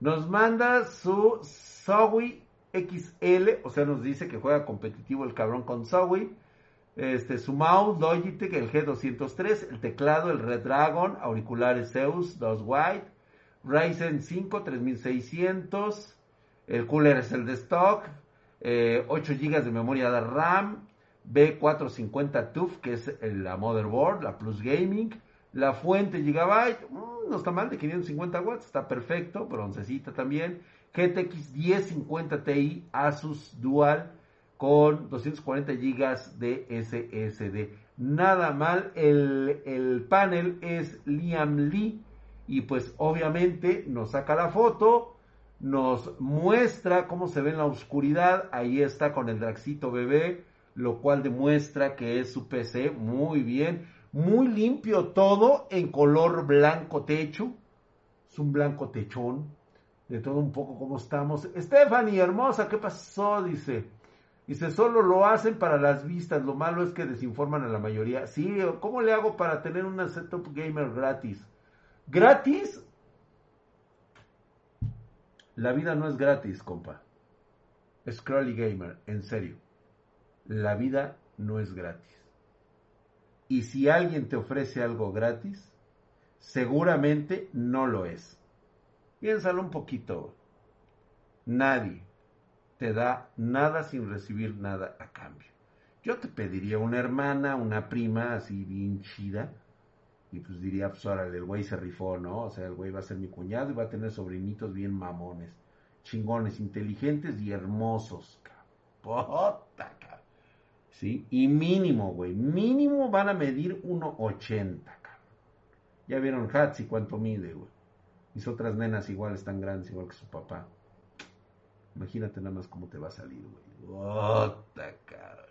Nos manda su Zowie XL, o sea, nos dice que juega competitivo el cabrón con Zowie. Este, su mouse Logitech, el G203, el teclado, el Red Dragon, auriculares Zeus 2 White, Ryzen 5 3600, el cooler es el de stock, 8 eh, GB de memoria de RAM, B450 TUF, que es la motherboard, la Plus Gaming, la fuente Gigabyte, mm, no está mal, de 550 watts, está perfecto, broncecita también, GTX 1050 Ti Asus Dual con 240 GB de SSD. Nada mal, el, el panel es Liam Lee y pues obviamente nos saca la foto, nos muestra cómo se ve en la oscuridad, ahí está con el Draxito bebé, lo cual demuestra que es su PC muy bien, muy limpio todo en color blanco techo, es un blanco techón, de todo un poco como estamos. Stephanie, hermosa, ¿qué pasó? Dice. Dice, solo lo hacen para las vistas, lo malo es que desinforman a la mayoría. Sí, ¿cómo le hago para tener una setup gamer gratis? ¿Gratis? La vida no es gratis, compa. Scrolly Gamer, en serio. La vida no es gratis. Y si alguien te ofrece algo gratis, seguramente no lo es. Piénsalo un poquito. Nadie te da nada sin recibir nada a cambio. Yo te pediría una hermana, una prima así bien chida, y pues diría, pues ahora el güey se rifó, ¿no? O sea, el güey va a ser mi cuñado y va a tener sobrinitos bien mamones, chingones, inteligentes y hermosos, cabrón. cabrón. ¿Sí? Y mínimo, güey, mínimo van a medir 1,80, cabrón. Ya vieron Hatsi cuánto mide, güey. Mis otras nenas igual están grandes, igual que su papá. Imagínate nada más cómo te va a salir, güey. cabrón.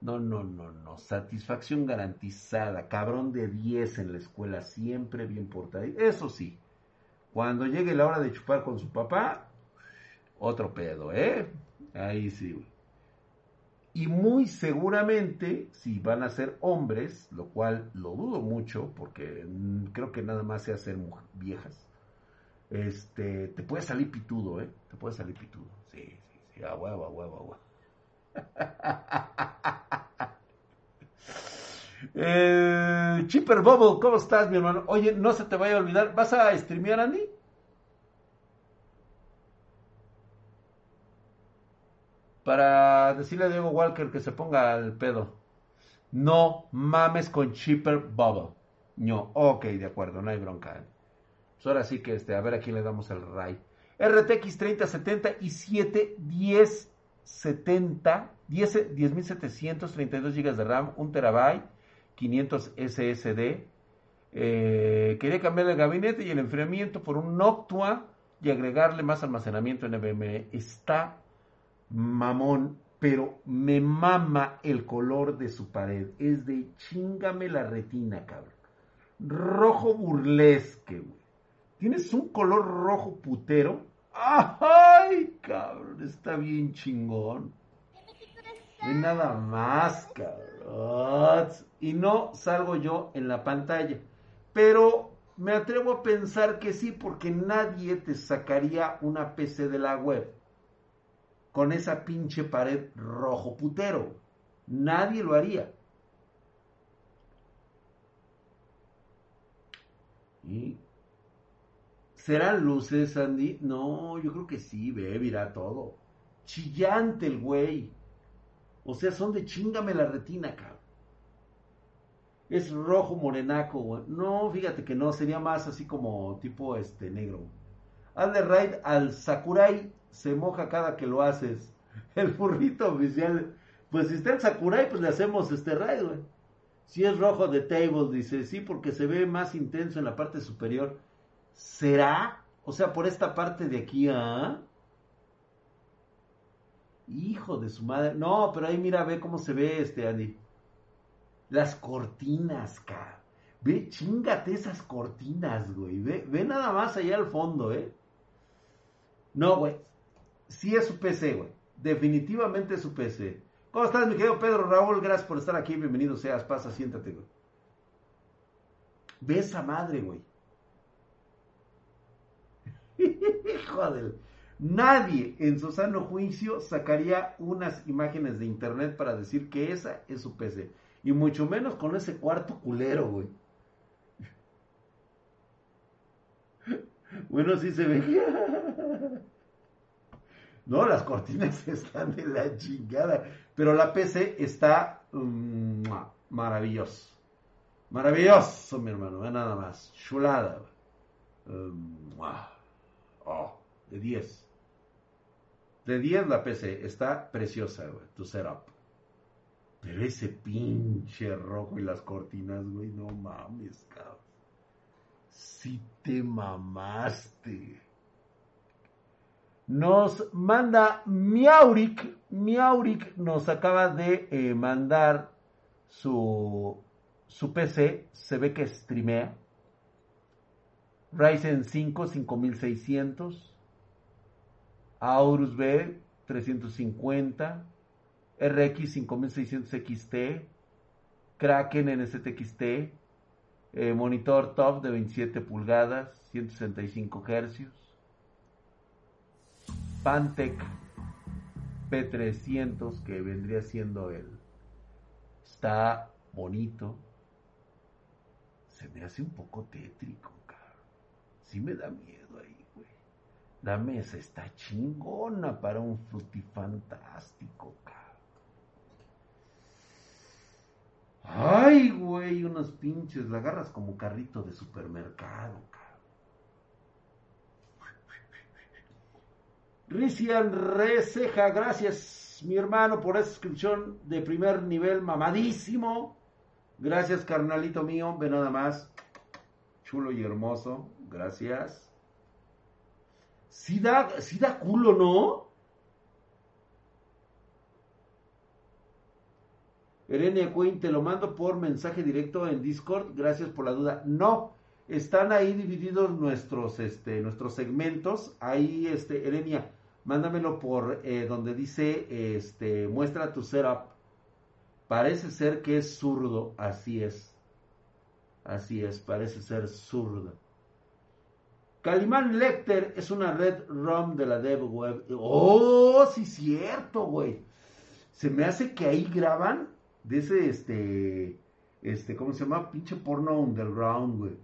No, no, no, no. Satisfacción garantizada. Cabrón de 10 en la escuela, siempre bien portado. Eso sí, cuando llegue la hora de chupar con su papá, otro pedo, ¿eh? Ahí sí, güey. Y muy seguramente, si van a ser hombres, lo cual lo dudo mucho, porque creo que nada más se hacen viejas, este, te puede salir pitudo, ¿eh? Te puede salir pitudo. Sí, sí, sí, a huevo, a huevo, a huevo. *laughs* Eh, Chipper Bubble, ¿cómo estás, mi hermano? Oye, no se te vaya a olvidar, ¿vas a streamear, Andy? Para decirle a Diego Walker que se ponga al pedo. No mames con Chipper Bubble. No, ok, de acuerdo, no hay bronca. ¿eh? Pues ahora sí que este, a ver a quién le damos el RAI. RTX 3070 y 71070 10.732 GB de RAM, 1 TB, 500 SSD. Quería cambiar el gabinete y el enfriamiento por un Noctua y agregarle más almacenamiento NVMe. Está mamón, pero me mama el color de su pared. Es de chingame la retina, cabrón. Rojo burlesque, güey. Tienes un color rojo putero. ¡Ay, cabrón! Está bien chingón. No nada más, cabrón. Y no salgo yo en la pantalla. Pero me atrevo a pensar que sí, porque nadie te sacaría una PC de la web con esa pinche pared rojo putero. Nadie lo haría. ¿Y ¿Serán luces, Andy? No, yo creo que sí, ve, mira todo. chillante el güey. O sea, son de chingame la retina, cabrón. Es rojo morenaco, güey. No, fíjate que no, sería más así como tipo este negro. Hazle raid al Sakurai, se moja cada que lo haces. *laughs* El burrito oficial. Pues si está el Sakurai, pues le hacemos este raid, güey. Si es rojo de table, dice, sí, porque se ve más intenso en la parte superior. ¿Será? O sea, por esta parte de aquí, ¿ah? Hijo de su madre. No, pero ahí mira, ve cómo se ve este, Andy. Las cortinas, cara. Ve, chingate esas cortinas, güey. Ve, ve nada más allá al fondo, ¿eh? No, güey. Sí es su PC, güey. Definitivamente es su PC. ¿Cómo estás, mi querido Pedro Raúl? Gracias por estar aquí. Bienvenido seas. Pasa, siéntate, güey. Ve esa madre, güey. *laughs* Joder. Nadie en su sano juicio sacaría unas imágenes de internet para decir que esa es su PC. Y mucho menos con ese cuarto culero, güey. *laughs* Bueno, sí se ve. *laughs* No, las cortinas están de la chingada. Pero la PC está um, maravilloso. Mi hermano. Nada más. Chulada. Oh, de 10. De 10 la PC. Está preciosa, güey. Tu setup. Pero ese pinche rojo y las cortinas, güey. No mames, cabrón. Si te mamaste. Nos manda Miauric. Miauric nos acaba de eh, mandar su, su PC. Se ve que streamea. Ryzen 5 5600. Aorus B 350. RX 5600 XT. Kraken NZXT. Eh, monitor top de 27 pulgadas. 165 Hz Pantec P300 que vendría siendo el está bonito se me hace un poco tétrico sí me da miedo ahí güey la mesa está chingona para un frutifantástico cabrón ay güey unos pinches la agarras como carrito de supermercado cabrón Rician Receja, gracias mi hermano por esa suscripción de primer nivel mamadísimo. Gracias carnalito mío, ve nada más. Chulo y hermoso, gracias. Si da, si da culo, ¿no? Erenia Queen, te lo mando por mensaje directo en Discord. Gracias por la duda. No, están ahí divididos nuestros, este, nuestros segmentos. Ahí, este, Erenia, mándamelo por eh, donde dice, este, muestra tu setup. Parece ser que es zurdo, así es. Así es, parece ser zurdo. Calimán Lecter es una red ROM de la Dev Web. Oh, sí, cierto, güey. Se me hace que ahí graban de ese, este, este, ¿cómo se llama? Pinche porno underground, güey.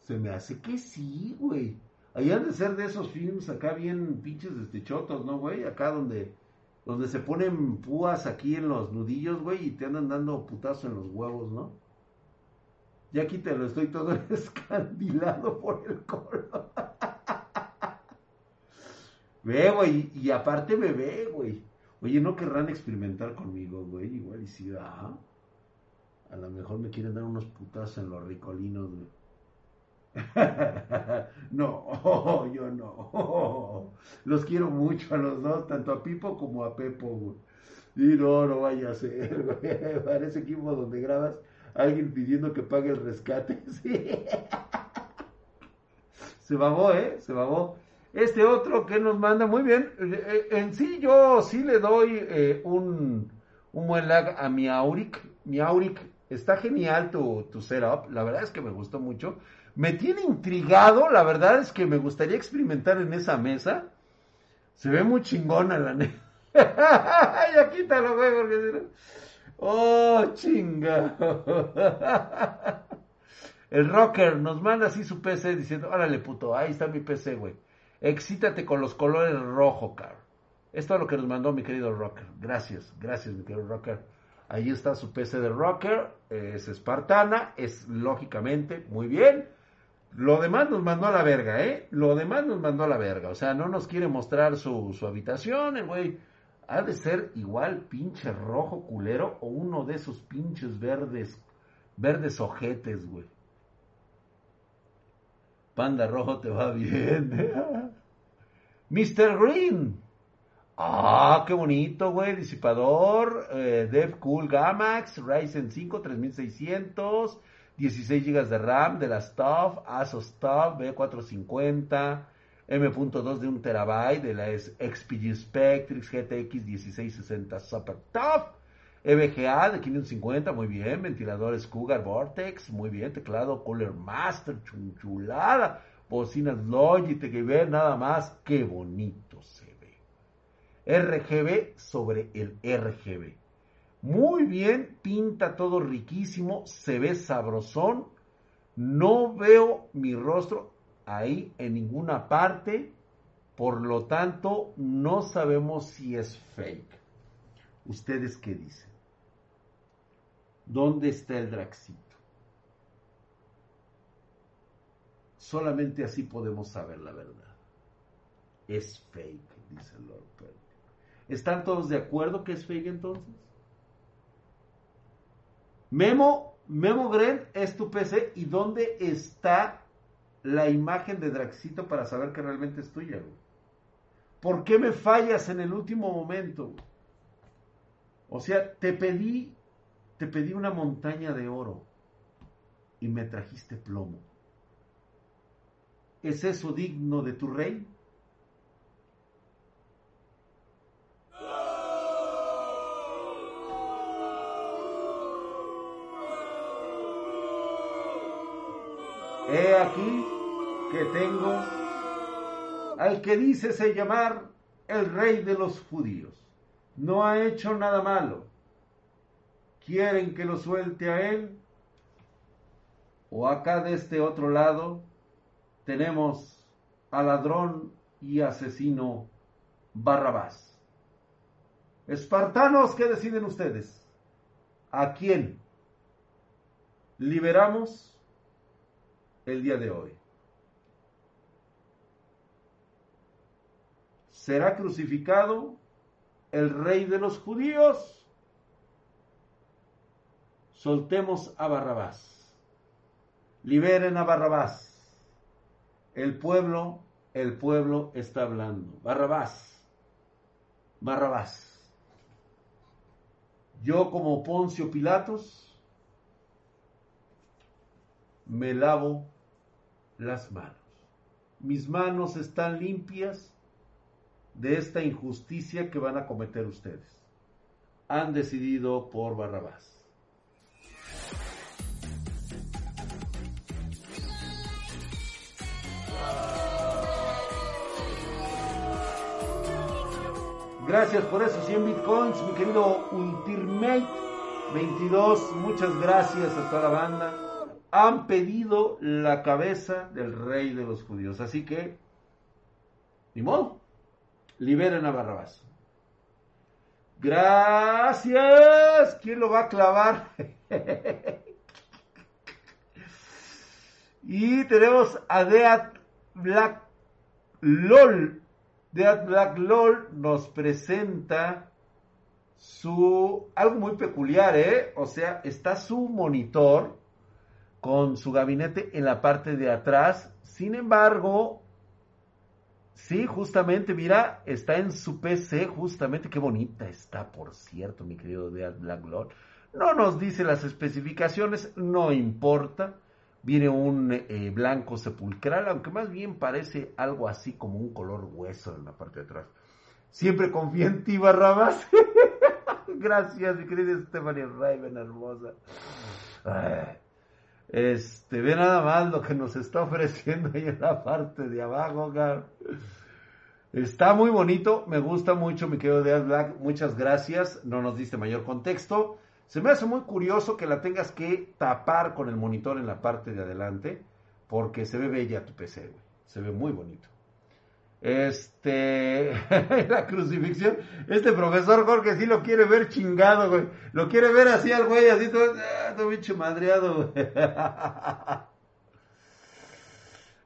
Se me hace que sí, güey. Ahí han de ser de esos films acá bien pinches este chotos, ¿no, güey? Acá donde, donde se ponen púas aquí en los nudillos, güey, y te andan dando putazo en los huevos, ¿no? Ya aquí te lo estoy todo *laughs* escandilado por el coro. *laughs* ve, güey, y aparte me ve, güey. Oye, ¿no querrán experimentar conmigo, güey? Igual y si, ah. A lo mejor me quieren dar unos putazos en los ricolinos, güey. *laughs* no, yo no. Los quiero mucho a los dos, tanto a Pipo como a Pepo, Y no, no vaya a ser, güey. Para ese equipo donde grabas, alguien pidiendo que pague el rescate. *laughs* Se babó, ¿eh? Se babó. Este otro que nos manda, muy bien. Eh, eh, en sí, yo sí le doy eh, un, un buen lag a mi Auric. Mi Auric, está genial tu, tu setup. La verdad es que me gustó mucho me tiene intrigado, la verdad es que me gustaría experimentar en esa mesa. Se ve muy chingona la *laughs* neta. ya quítalo, güey, porque Oh, chinga. El rocker nos manda así su PC diciendo, órale puto, ahí está mi PC, güey. Excítate con los colores rojo, car. Esto es lo que nos mandó mi querido Rocker. Gracias, gracias, mi querido Rocker. Ahí está su PC de Rocker. Es espartana, es lógicamente muy bien. Lo demás nos mandó a la verga, ¿eh? Lo demás nos mandó a la verga. O sea, no nos quiere mostrar su, su habitación, el güey. Ha de ser igual pinche rojo culero o uno de esos pinches verdes, verdes ojetes, güey. Panda rojo te va bien. *laughs* Mr. Green. Ah, qué bonito, güey. Disipador, eh, Dev Cool Gamax, Ryzen 5 3600, 16 GB de RAM de la Stuff, Asos Stuff, B450, M.2 de 1 TB de la XPG Spectrix GTX 1660 Super Tough, EVGA de 550, muy bien, ventiladores Cougar Vortex, muy bien, teclado Cooler Master, chunchulada, bocinas Logitech, que ver nada más, qué bonito se ve. RGB sobre el RGB. Muy bien, pinta todo riquísimo, se ve sabrosón. No veo mi rostro ahí en ninguna parte, por lo tanto no sabemos si es fake. ¿Ustedes qué dicen? ¿Dónde está el Draxito? Solamente así podemos saber la verdad. Es fake, dice Lord Perry. ¿Están todos de acuerdo que es fake entonces? Memo, Memo Gren es tu PC y dónde está la imagen de Draxito para saber que realmente es tuya, ¿Por qué me fallas en el último momento? O sea, te pedí te pedí una montaña de oro y me trajiste plomo. ¿Es eso digno de tu rey? He aquí que tengo al que dice se llamar el rey de los judíos. No ha hecho nada malo ¿Quieren que lo suelte a él? O acá de este otro lado tenemos al ladrón y asesino Barrabás. Espartanos, ¿qué deciden ustedes? ¿A quién liberamos el día de hoy? ¿Será crucificado el rey de los judíos? Soltemos a Barrabás. Liberen a Barrabás. El pueblo, el pueblo está hablando. Barrabás. Barrabás. Yo como Poncio Pilatos me lavo las manos. Mis manos están limpias de esta injusticia que van a cometer ustedes. Han decidido por Barrabás. Gracias por esos 100 bitcoins, mi querido Ultimate 22. Muchas gracias a toda la banda. Han pedido la cabeza del rey de los judíos. Así que, ni modo, liberen a Barrabás. Gracias. ¿Quién lo va a clavar? *laughs* y tenemos a Deat Black LOL Dead Black LOL nos presenta su algo muy peculiar, ¿eh? O sea, está su monitor con su gabinete en la parte de atrás. Sin embargo, sí, justamente, mira, está en su PC, justamente, qué bonita está, por cierto, mi querido Dead Black LOL. No nos dice las especificaciones, no importa viene un eh, blanco sepulcral, aunque más bien parece algo así como un color hueso en la parte de atrás. Siempre confía en ti, Barrabás. *laughs* Gracias, mi querida Stephanie Raven, hermosa. Este, ve nada más lo que nos está ofreciendo ahí en la parte de abajo, Gar. Está muy bonito, me gusta mucho, mi querido Dead Black. Muchas gracias. No nos diste mayor contexto. Se me hace muy curioso que la tengas que tapar con el monitor en la parte de adelante, porque se ve bella tu PC, güey. Se ve muy bonito. Este, *laughs* la crucifixión. Este profesor Jorge sí lo quiere ver chingado, güey. Lo quiere ver así al güey, así todo, ah, todo bicho madreado, güey. *laughs*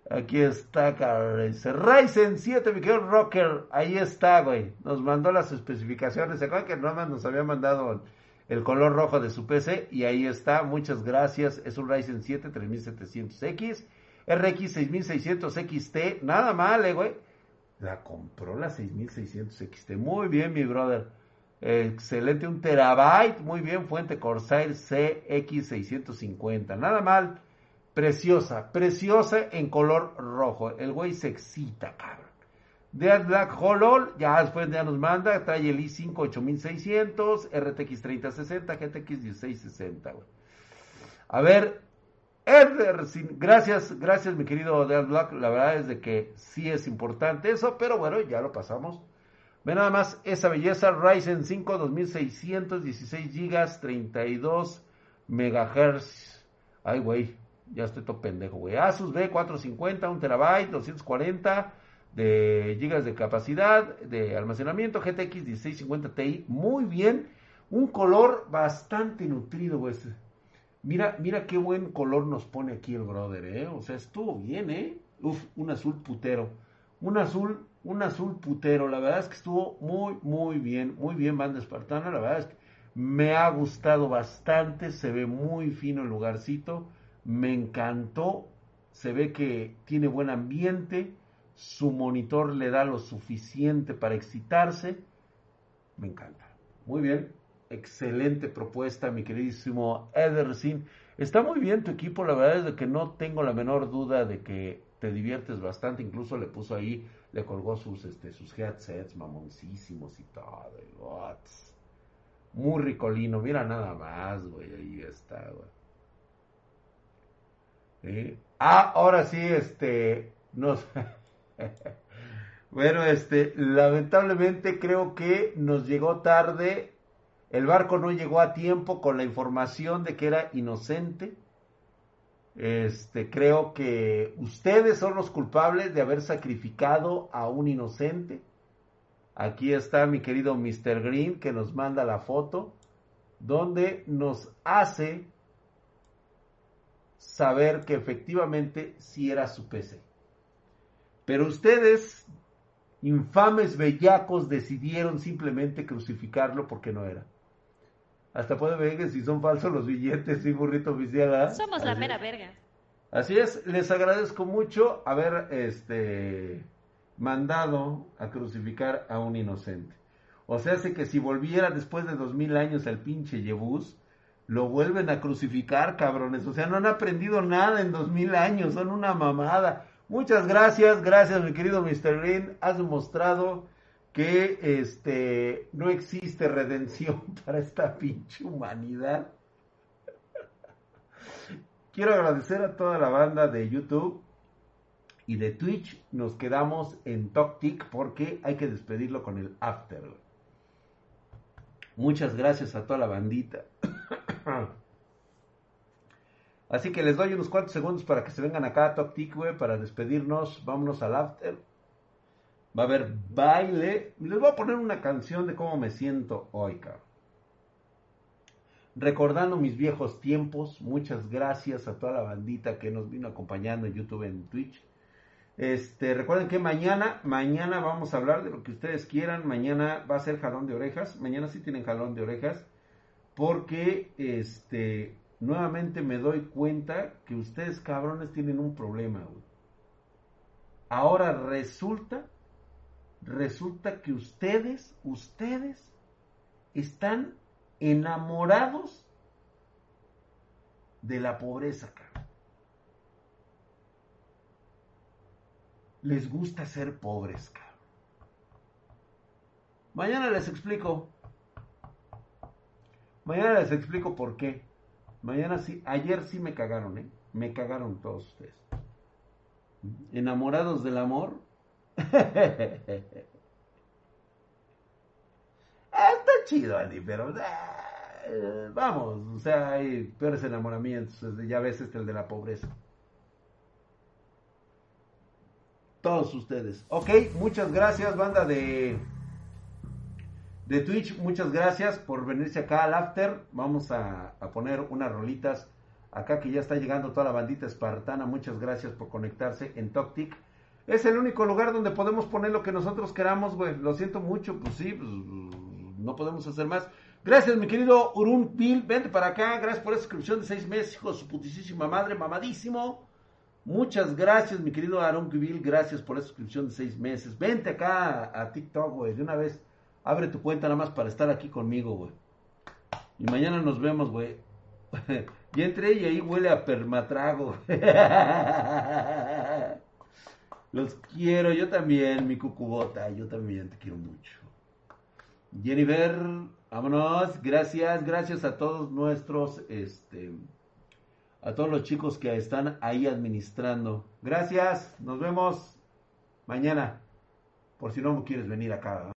Aquí está, Ryzen 7, mi querido Rocker. Ahí está, güey. Nos mandó las especificaciones. ¿Se acuerdan que nomás nos había mandado el color rojo de su PC? Y ahí está. Muchas gracias. Es un Ryzen 7 3700X. RX 6600 XT. Nada mal, eh, güey. La compró la 6600 XT. Muy bien, mi brother. Excelente, un terabyte. Muy bien, fuente Corsair CX650. Nada mal. Preciosa, preciosa en color rojo. El güey se excita, cabrón. Dead Black Hollow, ya después ya nos manda. Trae el i5 8600, RTX 3060, GTX 1660, güey. A ver, Gracias, gracias mi querido Dead Black. La verdad es de que sí es importante eso, pero bueno, ya lo pasamos. Ve nada más esa belleza, Ryzen 5 2616 GB, 32 MHz. Ay, güey, ya estoy todo pendejo, güey. Asus B450, 1 terabyte, 240 de gigas de capacidad de almacenamiento, GTX 1650 Ti, muy bien. Un color bastante nutrido, güey. Mira, mira qué buen color nos pone aquí el brother, ¿eh? O sea, estuvo bien, ¿eh? Uf, un azul putero. Un azul, un azul putero. La verdad es que estuvo muy, muy bien. Muy bien, banda espartana. La verdad es que me ha gustado bastante. Se ve muy fino el lugarcito. Me encantó. Se ve que tiene buen ambiente. Su monitor le da lo suficiente para excitarse. Me encanta. Muy bien. Excelente propuesta, mi queridísimo Edersin. Está muy bien tu equipo, la verdad es de que no tengo la menor duda de que te diviertes bastante. Incluso le puso ahí, le colgó sus, este, sus headsets mamoncísimos y todo. Muy ricolino, mira nada más, güey, ahí está, güey. Ah, ahora sí, este, nos... *laughs* bueno, este, lamentablemente creo que nos llegó tarde el barco no llegó a tiempo con la información de que era inocente. Este, creo que ustedes son los culpables de haber sacrificado a un inocente. Aquí está mi querido Mr. Green que nos manda la foto donde nos hace saber que efectivamente sí era su PC. Pero ustedes, infames bellacos, decidieron simplemente crucificarlo porque no era. Hasta puede ver que si son falsos los billetes, sí, burrito oficial. ¿ah? Somos la mera verga. Así es, les agradezco mucho haber este mandado a crucificar a un inocente. O sea, hace que si volviera después de dos mil años al pinche Yebus, lo vuelven a crucificar, cabrones. O sea, no han aprendido nada en dos mil años, son una mamada. Muchas gracias, gracias mi querido Mr. Green, has demostrado que este, no existe redención *laughs* para esta pinche humanidad. *laughs* Quiero agradecer a toda la banda de YouTube y de Twitch. Nos quedamos en TokTik porque hay que despedirlo con el after. Muchas gracias a toda la bandita. *coughs* Así que les doy unos cuantos segundos para que se vengan acá a TokTik, güey, para despedirnos. Vámonos al after va a haber baile. Les voy a poner una canción de cómo me siento hoy, cabrón. Recordando mis viejos tiempos, muchas gracias a toda la bandita que nos vino acompañando en YouTube, en Twitch. Este, recuerden que mañana, mañana vamos a hablar de lo que ustedes quieran. Mañana va a ser jalón de orejas. Mañana sí tienen jalón de orejas. Porque, este, nuevamente me doy cuenta que ustedes cabrones tienen un problema, Ahora resulta resulta que ustedes, ustedes están enamorados de la pobreza, Les gusta ser pobres, Mañana les explico. Mañana les explico por qué. Mañana sí, ayer sí me cagaron, ¿eh? Me cagaron todos ustedes. Enamorados del amor, *laughs* está chido, Andy, pero eh, vamos, o sea, hay peores enamoramientos. Ya ves este el de la pobreza. todos ustedes. Ok, muchas gracias, banda de, de Twitch. Muchas gracias por venirse acá al after. Vamos a, a poner unas rolitas acá que ya está llegando toda la bandita espartana. Muchas gracias por conectarse en Toctic. Es el único lugar donde podemos poner lo que nosotros queramos, güey. Lo siento mucho, pues sí, pues, no podemos hacer más. Gracias, mi querido Urun Bill. Vente para acá. Gracias por la suscripción de seis meses, hijo de su putísima madre, mamadísimo. Muchas gracias, mi querido Aaron Bill. Gracias por la suscripción de seis meses. Vente acá a, TikTok, güey. De una vez, abre tu cuenta nada más para estar aquí conmigo, güey. Y mañana nos vemos, güey. *laughs* y entré y ahí huele a permatrago. *laughs* Los quiero, yo también, mi cucubota. Yo también te quiero mucho. Jennifer, vámonos. Gracias, gracias a todos nuestros, este, a todos los chicos que están ahí administrando. Gracias, nos vemos mañana. Por si no quieres venir acá.